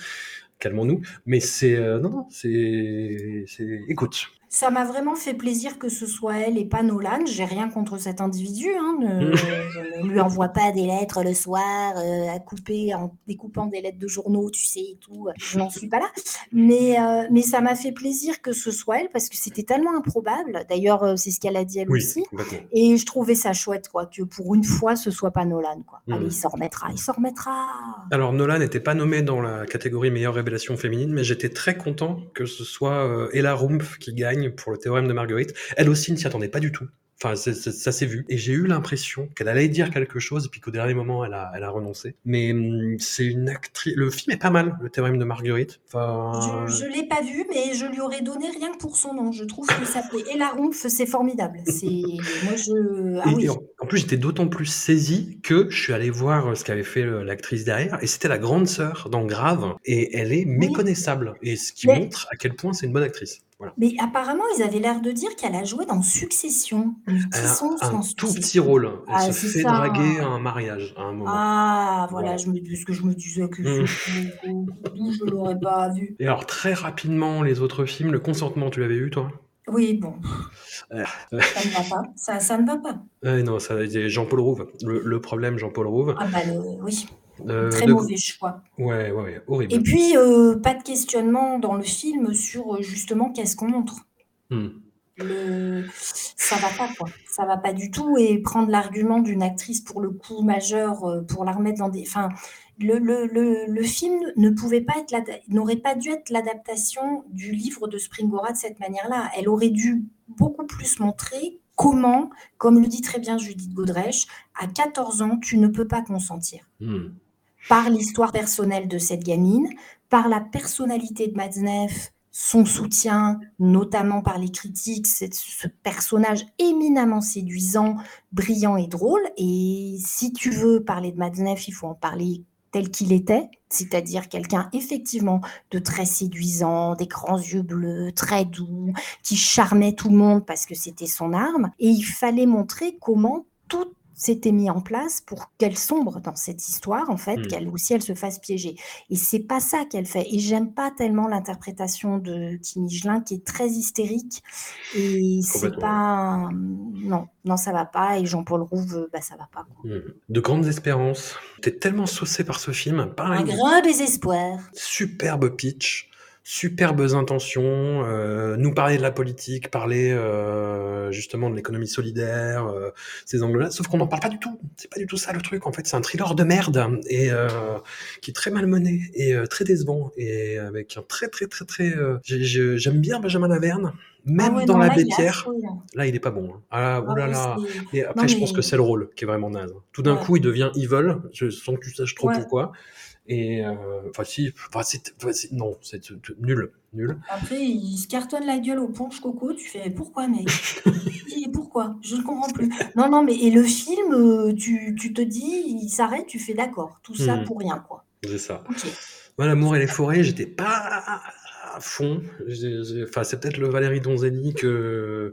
Calmons-nous. Mais c'est euh, non, non, c'est, c'est. Écoute, Ça m'a vraiment fait plaisir que ce soit elle et pas Nolan. J'ai rien contre cet individu. Hein. Ne, [LAUGHS] je ne lui envoie pas des lettres le soir euh, à couper en découpant des lettres de journaux, tu sais, et tout. Je n'en suis pas là. Mais, euh, mais ça m'a fait plaisir que ce soit elle parce que c'était tellement improbable. D'ailleurs, euh, c'est ce qu'elle a dit elle Oui, aussi. Et je trouvais ça chouette, quoi, que pour une fois, ce soit pas Nolan, quoi. Mhm. Allez, il s'en remettra, il s'en remettra. Alors Nolan n'était pas nommé dans la catégorie meilleure révélation féminine, mais j'étais très content que ce soit euh, Ella Rumpf qui gagne pour le théorème de Marguerite. Elle aussi ne s'y attendait pas du tout. Enfin, ça s'est vu. Et j'ai eu l'impression qu'elle allait dire quelque chose, et puis qu'au dernier moment, elle a, elle a renoncé. Mais hum, c'est une actrice. Le film est pas mal, le théorème de Marguerite. Enfin, Je, je l'ai pas vu, mais je lui aurais donné rien que pour son nom. Je trouve que s'appelait Ella Rumpf, c'est formidable. C'est moi je ah Et- oui. et en, en plus, j'étais d'autant plus saisi que je suis allé voir euh, ce qu'avait fait l'actrice derrière, et c'était la grande sœur dans Grave, et elle est méconnaissable, et ce qui Mais- montre à quel point c'est une bonne actrice. Voilà. Mais apparemment, ils avaient l'air de dire qu'elle a joué dans Succession. Elle a un tout Succession petit rôle. Elle Ah, se fait ça. draguer à un mariage à un moment. Ah, voilà, Voilà. je me ce que je me disais que Mm. je ne l'aurais pas vu. Et alors très rapidement, les autres films, Le Consentement, tu l'avais eu toi? Oui, bon, Euh, ça ne va pas. Ça, ça ne va pas. euh, Non, ça c'est Jean-Paul Rouve. Le, le problème, Jean-Paul Rouve. Ah bah le, oui, Euh, très de- mauvais choix. Ouais, ouais, ouais, horrible. Et puis, euh, pas de questionnement dans le film sur euh, justement qu'est-ce qu'on montre. Hmm. Le... Ça va pas, quoi. Ça va pas du tout. Et prendre l'argument d'une actrice pour le coup majeur, pour la remettre dans des. Enfin, le, le, le, le film ne pouvait pas être n'aurait pas dû être l'adaptation du livre de Springora de cette manière-là. Elle aurait dû beaucoup plus montrer comment, comme le dit très bien Judith Godrèche, à 14 ans, tu ne peux pas consentir Hmm. Par l'histoire personnelle de cette gamine, par la personnalité de Matzneff, son soutien, notamment par les critiques, ce personnage éminemment séduisant, brillant et drôle. Et si tu veux parler de Matzneff, il faut en parler tel qu'il était, c'est-à-dire quelqu'un effectivement de très séduisant, des grands yeux bleus, très doux, qui charmait tout le monde parce que c'était son arme. Et il fallait montrer comment tout s'était mis en place pour qu'elle sombre dans cette histoire, en fait, Mm. qu'elle aussi elle se fasse piéger. Et c'est pas ça qu'elle fait. Et j'aime pas tellement l'interprétation de Kim Higelin qui est très hystérique. Et c'est pas. Non, non, ça va pas. Et Jean-Paul Rouve, bah ça va pas. quoi. Hmm. De grandes espérances. T'es tellement saucé par ce film. Un grand désespoir. superbe pitch, superbes intentions, euh, nous parler de la politique, parler euh, justement de l'économie solidaire, euh, ces angles-là, sauf qu'on n'en parle pas du tout. C'est pas du tout ça le truc. En fait, c'est un thriller de merde et euh, qui est très mal mené et euh, très décevant et avec un très très très très. euh, j'ai- j'ai- J'aime bien Benjamin Laverne, même Ah ouais, dans non, la affreux, là. Il est pas bon. hein. Ah, Ah oulala. ouais, c'est- Et après, Non, je pense que c'est le rôle qui est vraiment naze. Tout d'un Ouais. coup, il devient evil, sans que tu saches trop Ouais. pourquoi. Et euh, enfin, si, enfin, c'est, non, c'est nul, nul. Après, il se cartonne la gueule au punch coco. Tu fais pourquoi, mec? [LAUGHS] Et Pourquoi? Je ne comprends plus. Non, non, mais et le film, euh, tu, tu te dis, il s'arrête, tu fais d'accord. Tout ça Mhm. pour rien, quoi. C'est ça. Ok. Moi, l'amour et les forêts, j'étais pas à fond. Enfin, c'est peut-être le Valérie Donzelli que,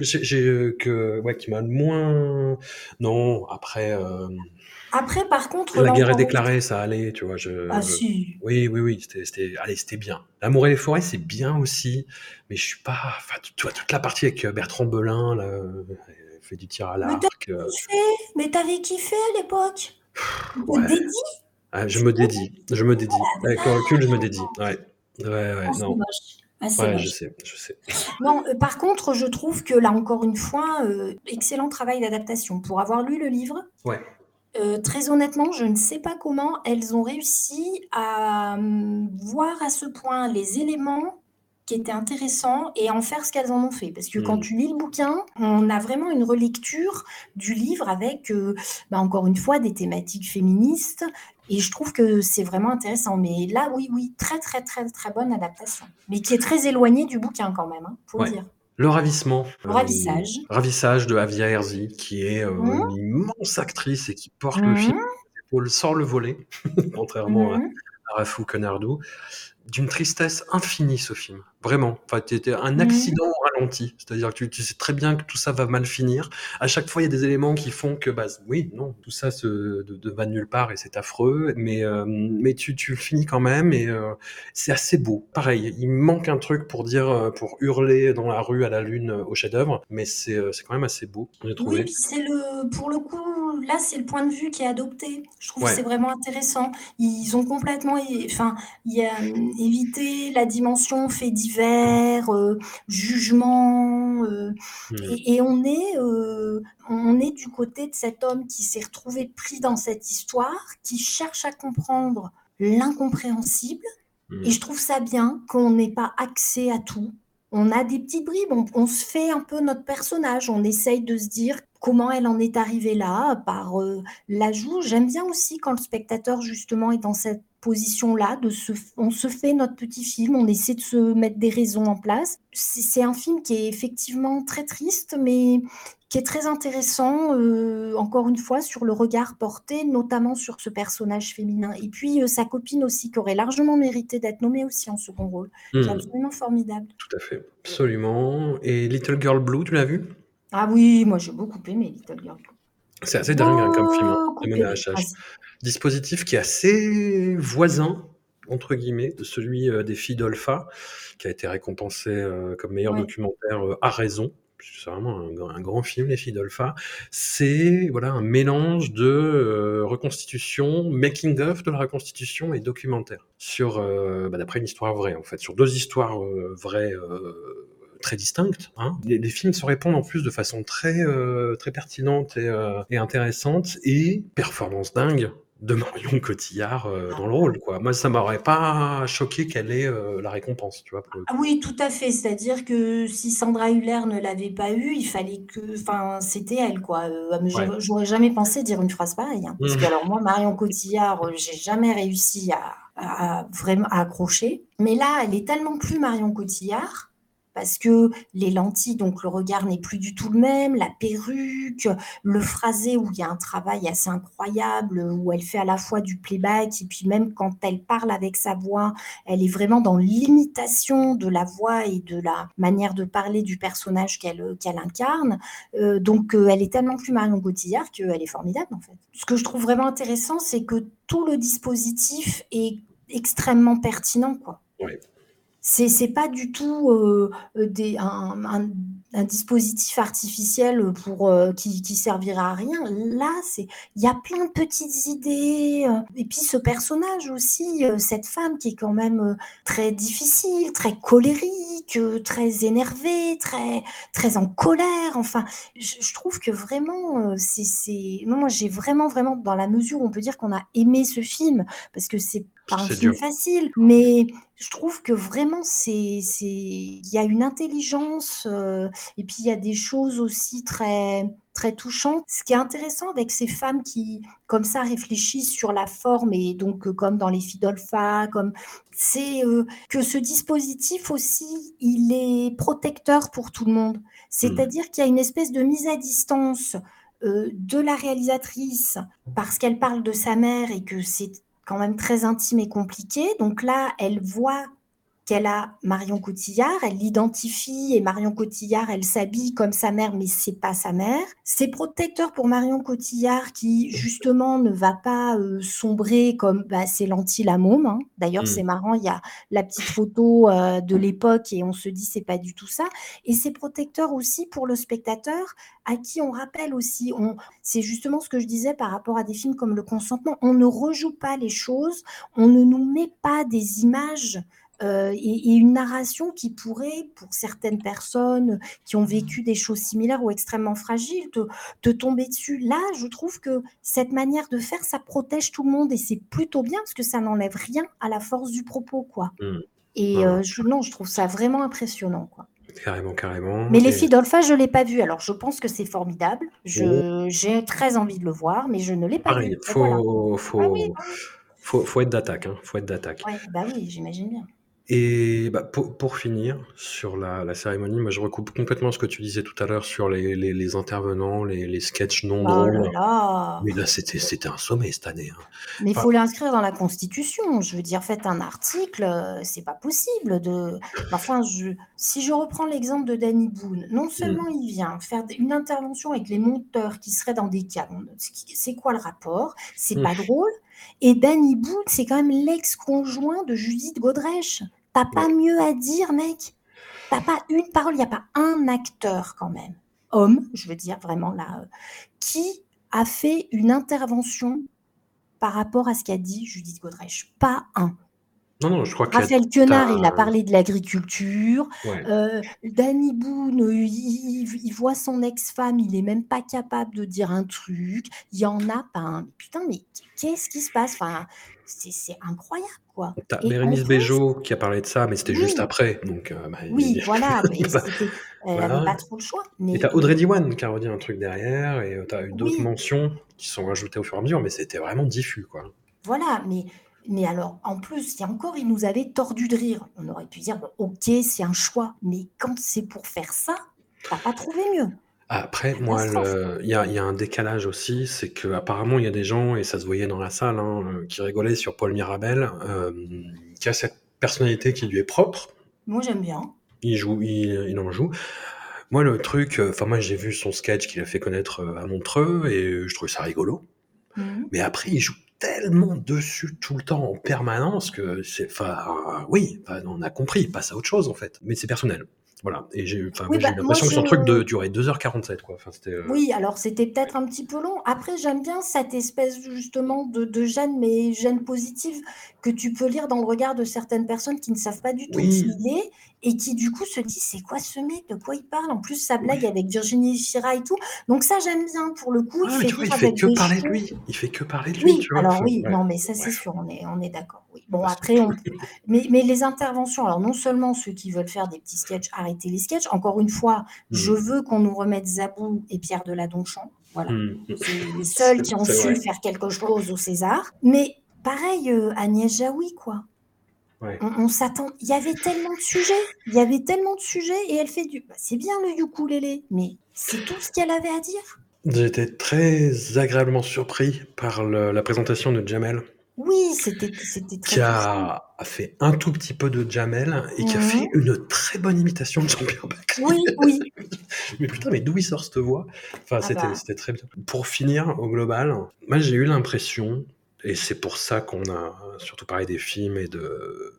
j'ai- que, ouais, qui m'a le moins. Non, après, euh, Après, par contre, la guerre est déclarée, ça allait, tu vois. Je, Ah je- si. Oui, oui, oui, c'était, allez, c'était bien. L'amour et les forêts, c'est bien aussi, mais je suis pas, enfin, tu, vois, toute la partie avec euh, Bertrand Belin, là, euh, elle fait du tir à l'arc. euh, Mais t'avais kiffé à l'époque Ouais. Dédié ah, je me dédie, je me dédie. Avec le recul, je me dédie. Ouais, ouais, ouais, Ah, non. Ah, Ouais, je sais, je sais. Non, euh, par contre, je trouve que là, encore une fois, euh, excellent travail d'adaptation. Pour avoir lu le livre, Ouais. Euh, très honnêtement, je ne sais pas comment elles ont réussi à hum, voir à ce point les éléments qui étaient intéressants et en faire ce qu'elles en ont fait. Parce que quand Mm. tu lis le bouquin, on a vraiment une relecture du livre avec, euh, bah, encore une fois, des thématiques féministes. Et je trouve que c'est vraiment intéressant. Mais là, oui, oui, très, très, très, très bonne adaptation. Mais qui est très éloignée du bouquin quand même, hein, Ouais. le dire. Le ravissement. Le ravissage. ravissage de Avia Herzi, qui est euh, Mhm. une immense actrice et qui porte le film les épaules sans le voler, [LAUGHS] contrairement à, Mhm. à Rafou Conardou. D'une tristesse infinie ce film, vraiment. Enfin, c'était un Mmh. accident au ralenti, c'est-à-dire que tu, tu sais très bien que tout ça va mal finir. À chaque fois, il y a des éléments qui font que, bah, oui, non, tout ça se, de, de va nulle part et c'est affreux, mais, euh, mais tu, tu le finis quand même et euh, c'est assez beau. Pareil, il manque un truc pour dire, euh, pour hurler dans la rue à la lune au chef-d'œuvre, mais c'est c'est quand même assez beau, j'ai trouvé. Oui, c'est le, pour le coup, là, c'est le point de vue qui est adopté. Je trouve Ouais. que c'est vraiment intéressant. Ils ont complètement, enfin, il y a euh, évité la dimension fait divers, euh, jugement, euh, Mm. et, et on est, euh, on est du côté de cet homme qui s'est retrouvé pris dans cette histoire, qui cherche à comprendre l'incompréhensible. Mm. Et je trouve ça bien qu'on n'ait pas accès à tout. On a des petites bribes, on, on se fait un peu notre personnage, on essaye de se dire comment elle en est arrivée là par euh, l'ajout. J'aime bien aussi quand le spectateur justement est dans cette position-là, de se, on se fait notre petit film, on essaie de se mettre des raisons en place. C'est c'est un film qui est effectivement très triste, mais qui est très intéressant, euh, encore une fois, sur le regard porté, notamment sur ce personnage féminin. Et puis euh, sa copine aussi, qui aurait largement mérité d'être nommée aussi en second rôle, qui est Mm. absolument formidable. Tout à fait, absolument. Et Little Girl Blue, tu l'as vu Ah oui, moi j'ai beaucoup aimé Little Girl. C'est assez dingue hein, comme film, hein. Ah, Dispositif qui est assez voisin, entre guillemets, de celui euh, des filles d'Olpha, qui a été récompensé euh, comme meilleur Ouais. documentaire euh, à raison. C'est vraiment un, grand- un grand film, Les filles d'Olpha. C'est voilà un mélange de reconstitution, making of de la reconstitution et documentaire sur, bah, d'après une histoire vraie en fait, sur deux histoires vraies très distinctes. hein. Les, les films se répondent en plus de façon très euh, très pertinente et, euh, et intéressante et performance dingue de Marion Cotillard euh, dans le rôle quoi. Moi ça m'aurait pas choqué qu'elle ait euh, la récompense, tu vois. pour le coup. Ah oui, tout à fait. C'est-à-dire que si Sandra Hüller ne l'avait pas eu, il fallait que, enfin, c'était elle, quoi. Euh, j'aurais- Ouais. J'aurais jamais pensé dire une phrase pareille. hein. Parce Mhm. que alors moi, Marion Cotillard, j'ai jamais réussi à, à- à vraiment à accrocher. Mais là, elle est tellement plus Marion Cotillard. Parce que les lentilles, donc le regard n'est plus du tout le même, la perruque, le phrasé où il y a un travail assez incroyable, où elle fait à la fois du playback et puis même quand elle parle avec sa voix, elle est vraiment dans l'imitation de la voix et de la manière de parler du personnage qu'elle qu'elle incarne. Euh, donc, euh, elle est tellement plus Marion Cotillard qu'elle est formidable, en fait. Ce que je trouve vraiment intéressant, c'est que tout le dispositif est extrêmement pertinent, quoi. C'est pas du tout euh, euh, des, un- un dispositif artificiel pour euh, qui, qui servira à rien. Là, c'est il y a plein de petites idées. euh, et puis ce personnage aussi, euh, cette femme qui est quand même euh, très difficile, très colérique, euh, très énervée, très très en colère. Enfin, je, je trouve que vraiment, euh, c'est moi j'ai vraiment vraiment dans la mesure où on peut dire qu'on a aimé ce film parce que c'est pas un film facile, mais je trouve que vraiment c'est c'est il y a une intelligence euh, et puis il y a des choses aussi très très touchantes. Ce qui est intéressant avec ces femmes qui comme ça réfléchissent sur la forme et donc euh, comme dans les filles d'Olpha, comme c'est euh, que ce dispositif aussi il est protecteur pour tout le monde. C'est-à-dire qu'il y a une espèce de mise à distance euh, de la réalisatrice parce qu'elle parle de sa mère et que c'est quand même très intime et compliqué. Donc là, elle voit qu'elle a Marion Cotillard, elle l'identifie et Marion Cotillard, elle s'habille comme sa mère, mais c'est pas sa mère. C'est protecteur pour Marion Cotillard qui justement ne va pas euh, sombrer comme bah, c'est lentilles la môme. hein. D'ailleurs, Mm. c'est marrant, il y a la petite photo euh, de l'époque et on se dit c'est pas du tout ça. Et c'est protecteur aussi pour le spectateur à qui on rappelle aussi, on, c'est justement ce que je disais par rapport à des films comme Le Consentement, on ne rejoue pas les choses, on ne nous met pas des images euh, et, et une narration qui pourrait, pour certaines personnes qui ont vécu des choses similaires ou extrêmement fragiles, te, te tomber dessus. Là, je trouve que cette manière de faire, ça protège tout le monde et c'est plutôt bien parce que ça n'enlève rien à la force du propos, quoi. Mm. Et euh, je, non, je trouve ça vraiment impressionnant, quoi. Carrément, carrément. Mais les filles d'Olpha, je ne l'ai pas vu. Alors, je pense que c'est formidable. Oh. Je, J'ai très envie de le voir, mais je ne l'ai pas Pareil, vu. Faut, voilà. faut, Ah oui, faut, faut être d'attaque, hein, faut être d'attaque. ouais, bah oui, j'imagine bien. Et bah, pour, pour finir sur la, la cérémonie, moi je recoupe complètement ce que tu disais tout à l'heure sur les, les, les intervenants, les, les sketchs non Oh drôles. là là Mais là, c'était c'était un sommet cette année. hein. Mais il Enfin, faut l'inscrire dans la Constitution. Je veux dire, faites un article, euh, c'est pas possible de. Enfin, je... si je reprends l'exemple de Danny Boone, non seulement il vient faire une intervention avec les monteurs qui seraient dans des cabines, c'est quoi le rapport? C'est pas drôle. Et Danny Boone, c'est quand même l'ex-conjoint de Judith Godrèche. T'as pas mieux à dire, mec. T'as pas une parole, il n'y a pas un acteur quand même, homme, je veux dire vraiment là, euh, qui a fait une intervention par rapport à ce qu'a dit Judith Godrèche. Pas un. Non, non, je crois que Raphaël Quenard, il a parlé de l'agriculture. ouais. Euh, Danny Boone, euh, il, voit son ex-femme, il est même pas capable de dire un truc. Il y en a pas un. Putain, mais qu'est-ce qui se passe? Enfin, c'est, incroyable, quoi. T'as Bérénice Bejo qui a parlé de ça, mais c'était Oui. juste après. Donc, euh, bah, Oui, il- voilà. [LAUGHS] mais Bah, elle voilà. n'avait pas trop le choix. Mais, Et t'as Audrey Diwan qui a redit un truc derrière, et t'as eu d'autres Oui. mentions qui sont rajoutées au fur et à mesure, mais c'était vraiment diffus, quoi. Voilà, mais, mais alors, en plus, il y a encore, il nous avait tordu de rire. On aurait pu dire, bon, ok, c'est un choix, mais quand c'est pour faire ça, t'as pas trouvé mieux. Après, moi, il y a, il y a un décalage aussi, c'est que apparemment il y a des gens, et ça se voyait dans la salle, hein, euh, qui rigolaient sur Paul Mirabel, euh, qui a cette personnalité qui lui est propre. Moi, j'aime bien. Il joue, il, il en joue. Moi, le truc, euh, enfin, moi, j'ai vu son sketch qu'il a fait connaître à Montreux, et je trouvais ça rigolo. Mhm. Mais après, il joue tellement dessus tout le temps en permanence que c'est, enfin, oui, enfin, on a compris, il passe à autre chose en fait. Mais c'est personnel. Voilà. Et j'ai, enfin, Oui, moi, j'ai bah, eu l'impression que son truc de, durait 2h47, quoi. Enfin, c'était, euh, Oui, alors c'était peut-être un petit peu long. Après, j'aime bien cette espèce justement de, de gêne, mais gêne positive, que tu peux lire dans le regard de certaines personnes qui ne savent pas du tout Oui. qui il est et qui du coup se disent c'est quoi ce mec, de quoi il parle? En plus, sa blague avec Virginie Fira et tout. Donc ça, j'aime bien pour le coup. Ah, il mais fait vois, il fait que parler de lui. Il fait que parler de lui, Oui, tu vois. alors oui, ouais. non, mais ça c'est Ouais. sûr, on est, on est d'accord. Oui. Bon, Parce après, on peut- mais, mais les interventions, alors non seulement ceux qui veulent faire des petits sketchs, arrêtez les sketchs. Encore une fois, Mhm. je veux qu'on nous remette Zabou et Pierre Deladonchamp. Voilà. Mm. C'est les seuls qui ont su vrai. faire quelque chose au César. Mais pareil, euh, Agnès Jaoui, quoi. Ouais. On, on s'attend. Il y avait tellement de sujets. Il y avait tellement de sujets et elle fait du. bah, c'est bien le ukulélé, mais c'est tout ce qu'elle avait à dire. Été très agréablement surpris par le- la présentation de Jamel, Oui, c'était c'était très. qui a, fait un tout petit peu de Jamel et qui a Mhm. fait une très bonne imitation de Jean-Pierre Bacry. Oui, oui. [LAUGHS] Mais putain, mais d'où il sort cette voix? Enfin, Ah c'était bah. c'était très bien. Pour finir, au global, moi j'ai eu l'impression, et c'est pour ça qu'on a surtout parlé des films et de,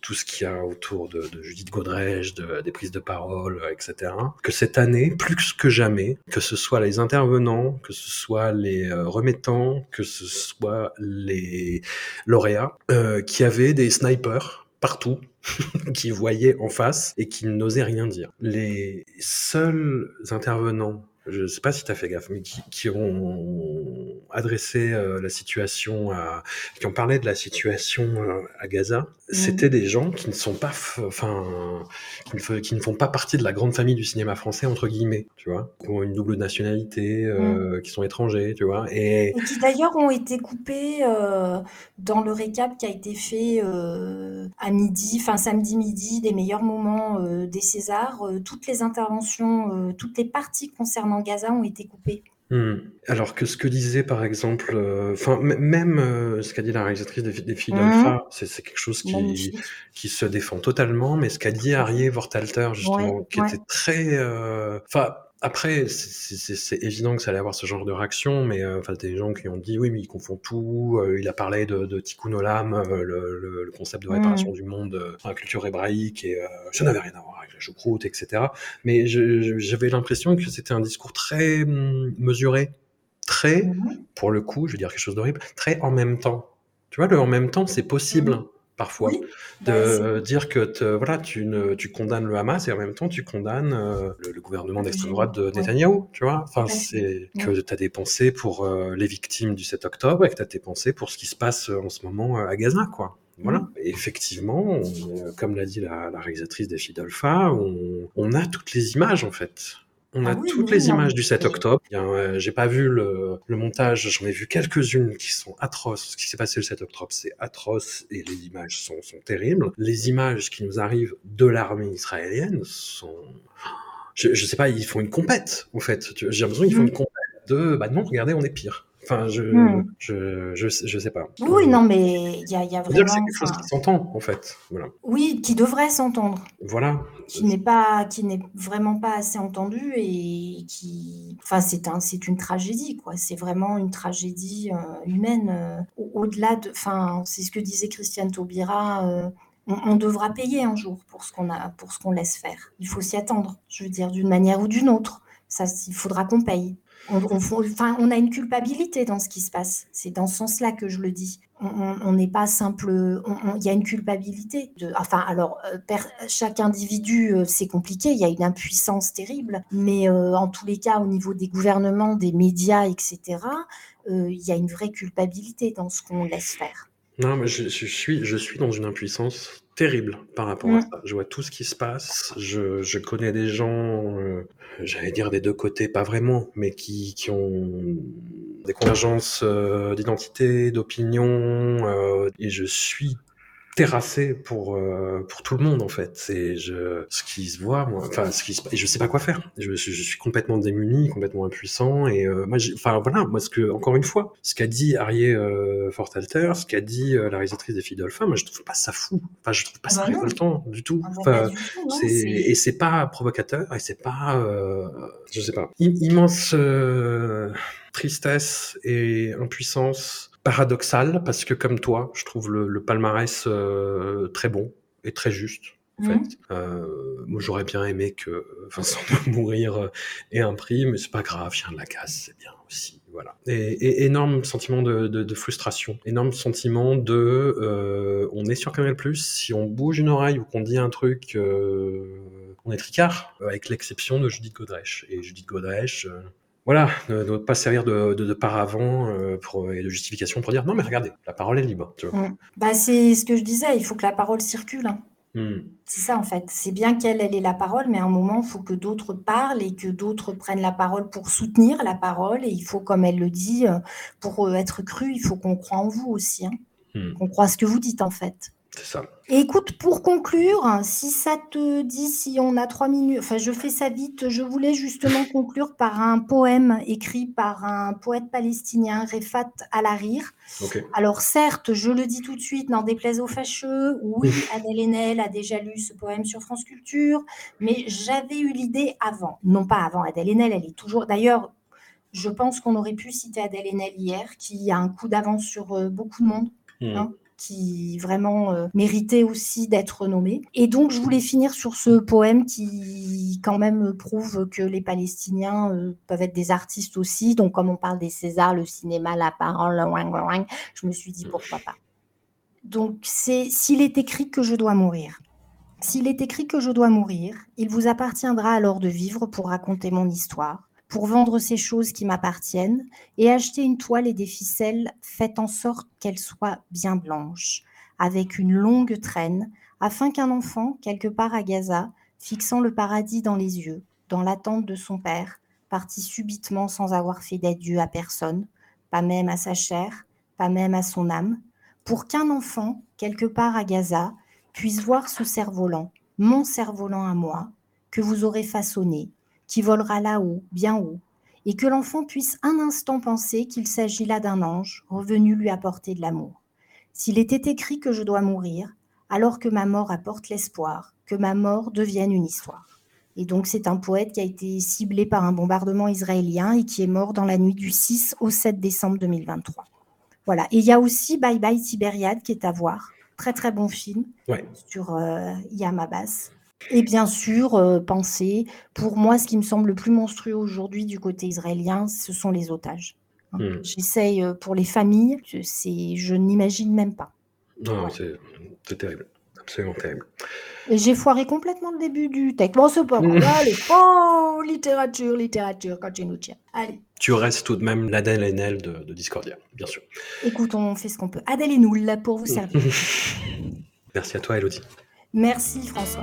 tout ce qu'il y a autour de, Judith Godrèche, de, des prises de parole, etc., que cette année, plus que jamais, que ce soit les intervenants, que ce soit les euh, remettants, que ce soit les lauréats, euh, qui avaient des snipers partout [LAUGHS] qui voyaient en face et qui n'osaient rien dire. Les seuls intervenants, je ne sais pas si tu as fait gaffe, mais qui, qui ont adressé euh, la situation à, qui ont parlé de la situation euh, à Gaza, c'était des gens qui ne sont pas, enfin, qui ne, f- qui ne font pas partie de la grande famille du cinéma français entre guillemets, tu vois, qui ont une double nationalité, euh, qui sont étrangers, tu vois, et Et qui d'ailleurs ont été coupés dans le récap qui a été fait à midi, enfin samedi midi, des meilleurs moments des Césars. Toutes les interventions, toutes les parties concernant Gaza ont été coupées. Hmm. Alors que ce que disait par exemple, euh, enfin même euh, ce qu'a dit la réalisatrice des, des filles Mhm. d'Alpha, c'est c'est quelque chose qui, se défend totalement, mais ce qu'a dit Arié Vortalter justement, Ouais, qui ouais. était très, euh, enfin après c'est- évident que ça allait avoir ce genre de réaction, mais euh, enfin des gens qui ont dit oui mais il confond tout, euh, il a parlé de, de Tikkun Olam, euh, le, le- le concept de réparation du monde euh, dans la culture hébraïque et ça n'avait rien à voir avec la choucroute etc. Mais j'avais l'impression que c'était un discours très hum, mesuré, très Mhm. pour le coup, je vais dire quelque chose d'horrible, très en même temps. Tu vois, le en même temps, c'est possible. Parfois Oui. de Bah, dire que te- voilà, tu, ne, tu condamnes le Hamas et en même temps tu condamnes euh, le, le gouvernement d'extrême droite de. Netanyahou, tu vois? Enfin, c'est que tu as des pensées pour euh, les victimes du 7 octobre et que tu as des pensées pour ce qui se passe euh, en ce moment à Gaza, quoi. Voilà. Et effectivement, on- comme l'a dit la, la réalisatrice des on, on a toutes les images en fait. On a Ah oui, toutes oui, les images du 7 octobre. Euh, J'ai pas vu le, le montage, j'en ai vu quelques-unes qui sont atroces. Ce qui s'est passé le 7 octobre, c'est atroce et les images sont, sont terribles. Les images qui nous arrivent de l'armée israélienne sont... Je, je sais pas, ils font une compète, en fait. J'ai l'impression qu'ils font une compète de... Bah non, regardez, on est pire. Enfin, je, je, je, je sais pas. Oui, non, mais il y a, il y a c'est vraiment. quelque chose qui s'entend, en fait. Voilà. oui, qui devrait s'entendre. Voilà. qui n'est pas qui n'est vraiment pas assez entendu et qui enfin c'est un c'est une tragédie quoi c'est vraiment une tragédie euh, humaine euh, au- au-delà de enfin c'est ce que disait Christiane Taubira euh, on, on devra payer un jour pour ce qu'on a pour ce qu'on laisse faire il faut s'y attendre je veux dire d'une manière ou d'une autre ça il faudra qu'on paye on, a une culpabilité dans ce qui se passe. C'est dans ce sens-là que je le dis. On- n'est pas simple. Il y a une culpabilité. Enfin, alors, euh, chaque individu, euh, c'est compliqué. Il y a une impuissance terrible. Mais euh, en tous les cas, au niveau des gouvernements, des médias, etc., il y a une vraie culpabilité dans ce qu'on laisse faire. Non, mais je, je suis, je suis dans une impuissance terrible par rapport à ça. Je vois tout ce qui se passe. Je, je connais des gens, euh, j'allais dire des deux côtés, pas vraiment, mais qui, qui ont des convergences euh, d'identité, d'opinion, euh, et je suis terrassé pour euh, pour tout le monde en fait. C'est je ce qui se voit moi enfin ce qui se je sais pas quoi faire. Je, je, je suis complètement démuni complètement impuissant et euh, moi enfin voilà moi ce que encore une fois ce qu'a dit Arié euh, Fortalter ce qu'a dit euh, la réalisatrice des filles d'Olphin moi je trouve pas ça fou. Enfin je trouve pas ça bah révoltant du tout. Ah bah, Enfin, non, c'est et c'est pas provocateur et c'est pas euh, je sais pas. I- immense euh, tristesse et impuissance paradoxale parce que comme toi je trouve le, le palmarès euh, très bon et très juste en Mhm. fait. Euh, moi j'aurais bien aimé que Vincent de mourir euh, ait un prix mais c'est pas grave chien de la casse c'est bien aussi voilà. Et, et énorme sentiment de, de, de frustration énorme sentiment de euh, on est sur Canal Plus si on bouge une oreille ou qu'on dit un truc on est tricard avec l'exception de Judith Godrèche. Et Judith Godrèche voilà, ne, ne pas servir de, de, de paravent euh, pour, et de justification pour dire non mais regardez, la parole est libre. Tu vois. Mm. Bah, c'est ce que je disais, il faut que la parole circule. hein. Hmm. C'est ça en fait. C'est bien qu'elle elle ait la parole, mais à un moment, il faut que d'autres parlent et que d'autres prennent la parole pour soutenir la parole. Et il faut, comme elle le dit, euh, pour euh, être cru, il faut qu'on croit en vous aussi. hein. Hmm. Qu'on croit ce que vous dites en fait. C'est ça. Et écoute, pour conclure, si ça te dit, si on a trois minutes, enfin je fais ça vite, je voulais justement conclure par un poème écrit par un poète palestinien, Refat Al-Harir. Ok. Alors certes, je le dis tout de suite, n'en déplaise aux fâcheux, oui, Adèle Haenel a déjà lu ce poème sur France Culture, mais j'avais eu l'idée avant. Non pas avant Adèle Haenel, elle est toujours... D'ailleurs, je pense qu'on aurait pu citer Adèle Haenel hier, qui a un coup d'avance sur euh, beaucoup de monde Hmm. Hein qui vraiment euh, méritait aussi d'être nommé. Et donc, je voulais finir sur ce poème qui, quand même, prouve que les Palestiniens euh, peuvent être des artistes aussi. Donc, comme on parle des Césars, le cinéma, la parole, ouing, ouing, je me suis dit pourquoi pas. Donc, c'est s'il est écrit que je dois mourir. S'il est écrit que je dois mourir, il vous appartiendra alors de vivre pour raconter mon histoire, pour vendre ces choses qui m'appartiennent et acheter une toile et des ficelles faites en sorte qu'elles soient bien blanches, avec une longue traîne, afin qu'un enfant, quelque part à Gaza, fixant le paradis dans les yeux, dans l'attente de son père, parti subitement sans avoir fait d'adieu à personne, pas même à sa chair, pas même à son âme, pour qu'un enfant, quelque part à Gaza, puisse voir ce cerf-volant, mon cerf-volant à moi, que vous aurez façonné, qui volera là-haut, bien haut, et que l'enfant puisse un instant penser qu'il s'agit là d'un ange revenu lui apporter de l'amour. S'il était écrit que je dois mourir, alors que ma mort apporte l'espoir, que ma mort devienne une histoire. Et donc c'est un poète qui a été ciblé par un bombardement israélien et qui est mort dans la nuit du 6 au 7 décembre 2023. Voilà. Et il y a aussi Bye Bye Tibériade qui est à voir. Très très bon film Ouais. sur euh, Yam Abbas. Et bien sûr, euh, penser, pour moi, ce qui me semble le plus monstrueux aujourd'hui du côté israélien, ce sont les otages. Hein. Hmm. J'essaye euh, pour les familles, je, c'est- je n'imagine même pas. Non, Ouais. c'est terrible. Absolument terrible. Et j'ai foiré complètement le début du texte. Bon, c'est pas grave. Allez, oh, littérature, littérature, quand tu nous tiens. Allez, Tu restes tout de même l'Adèle Haenel de, de Discordia, bien sûr. écoute, on fait ce qu'on peut. Adèle et nous, là, pour vous servir. [LAUGHS] Merci à toi, Elodie. Merci, François.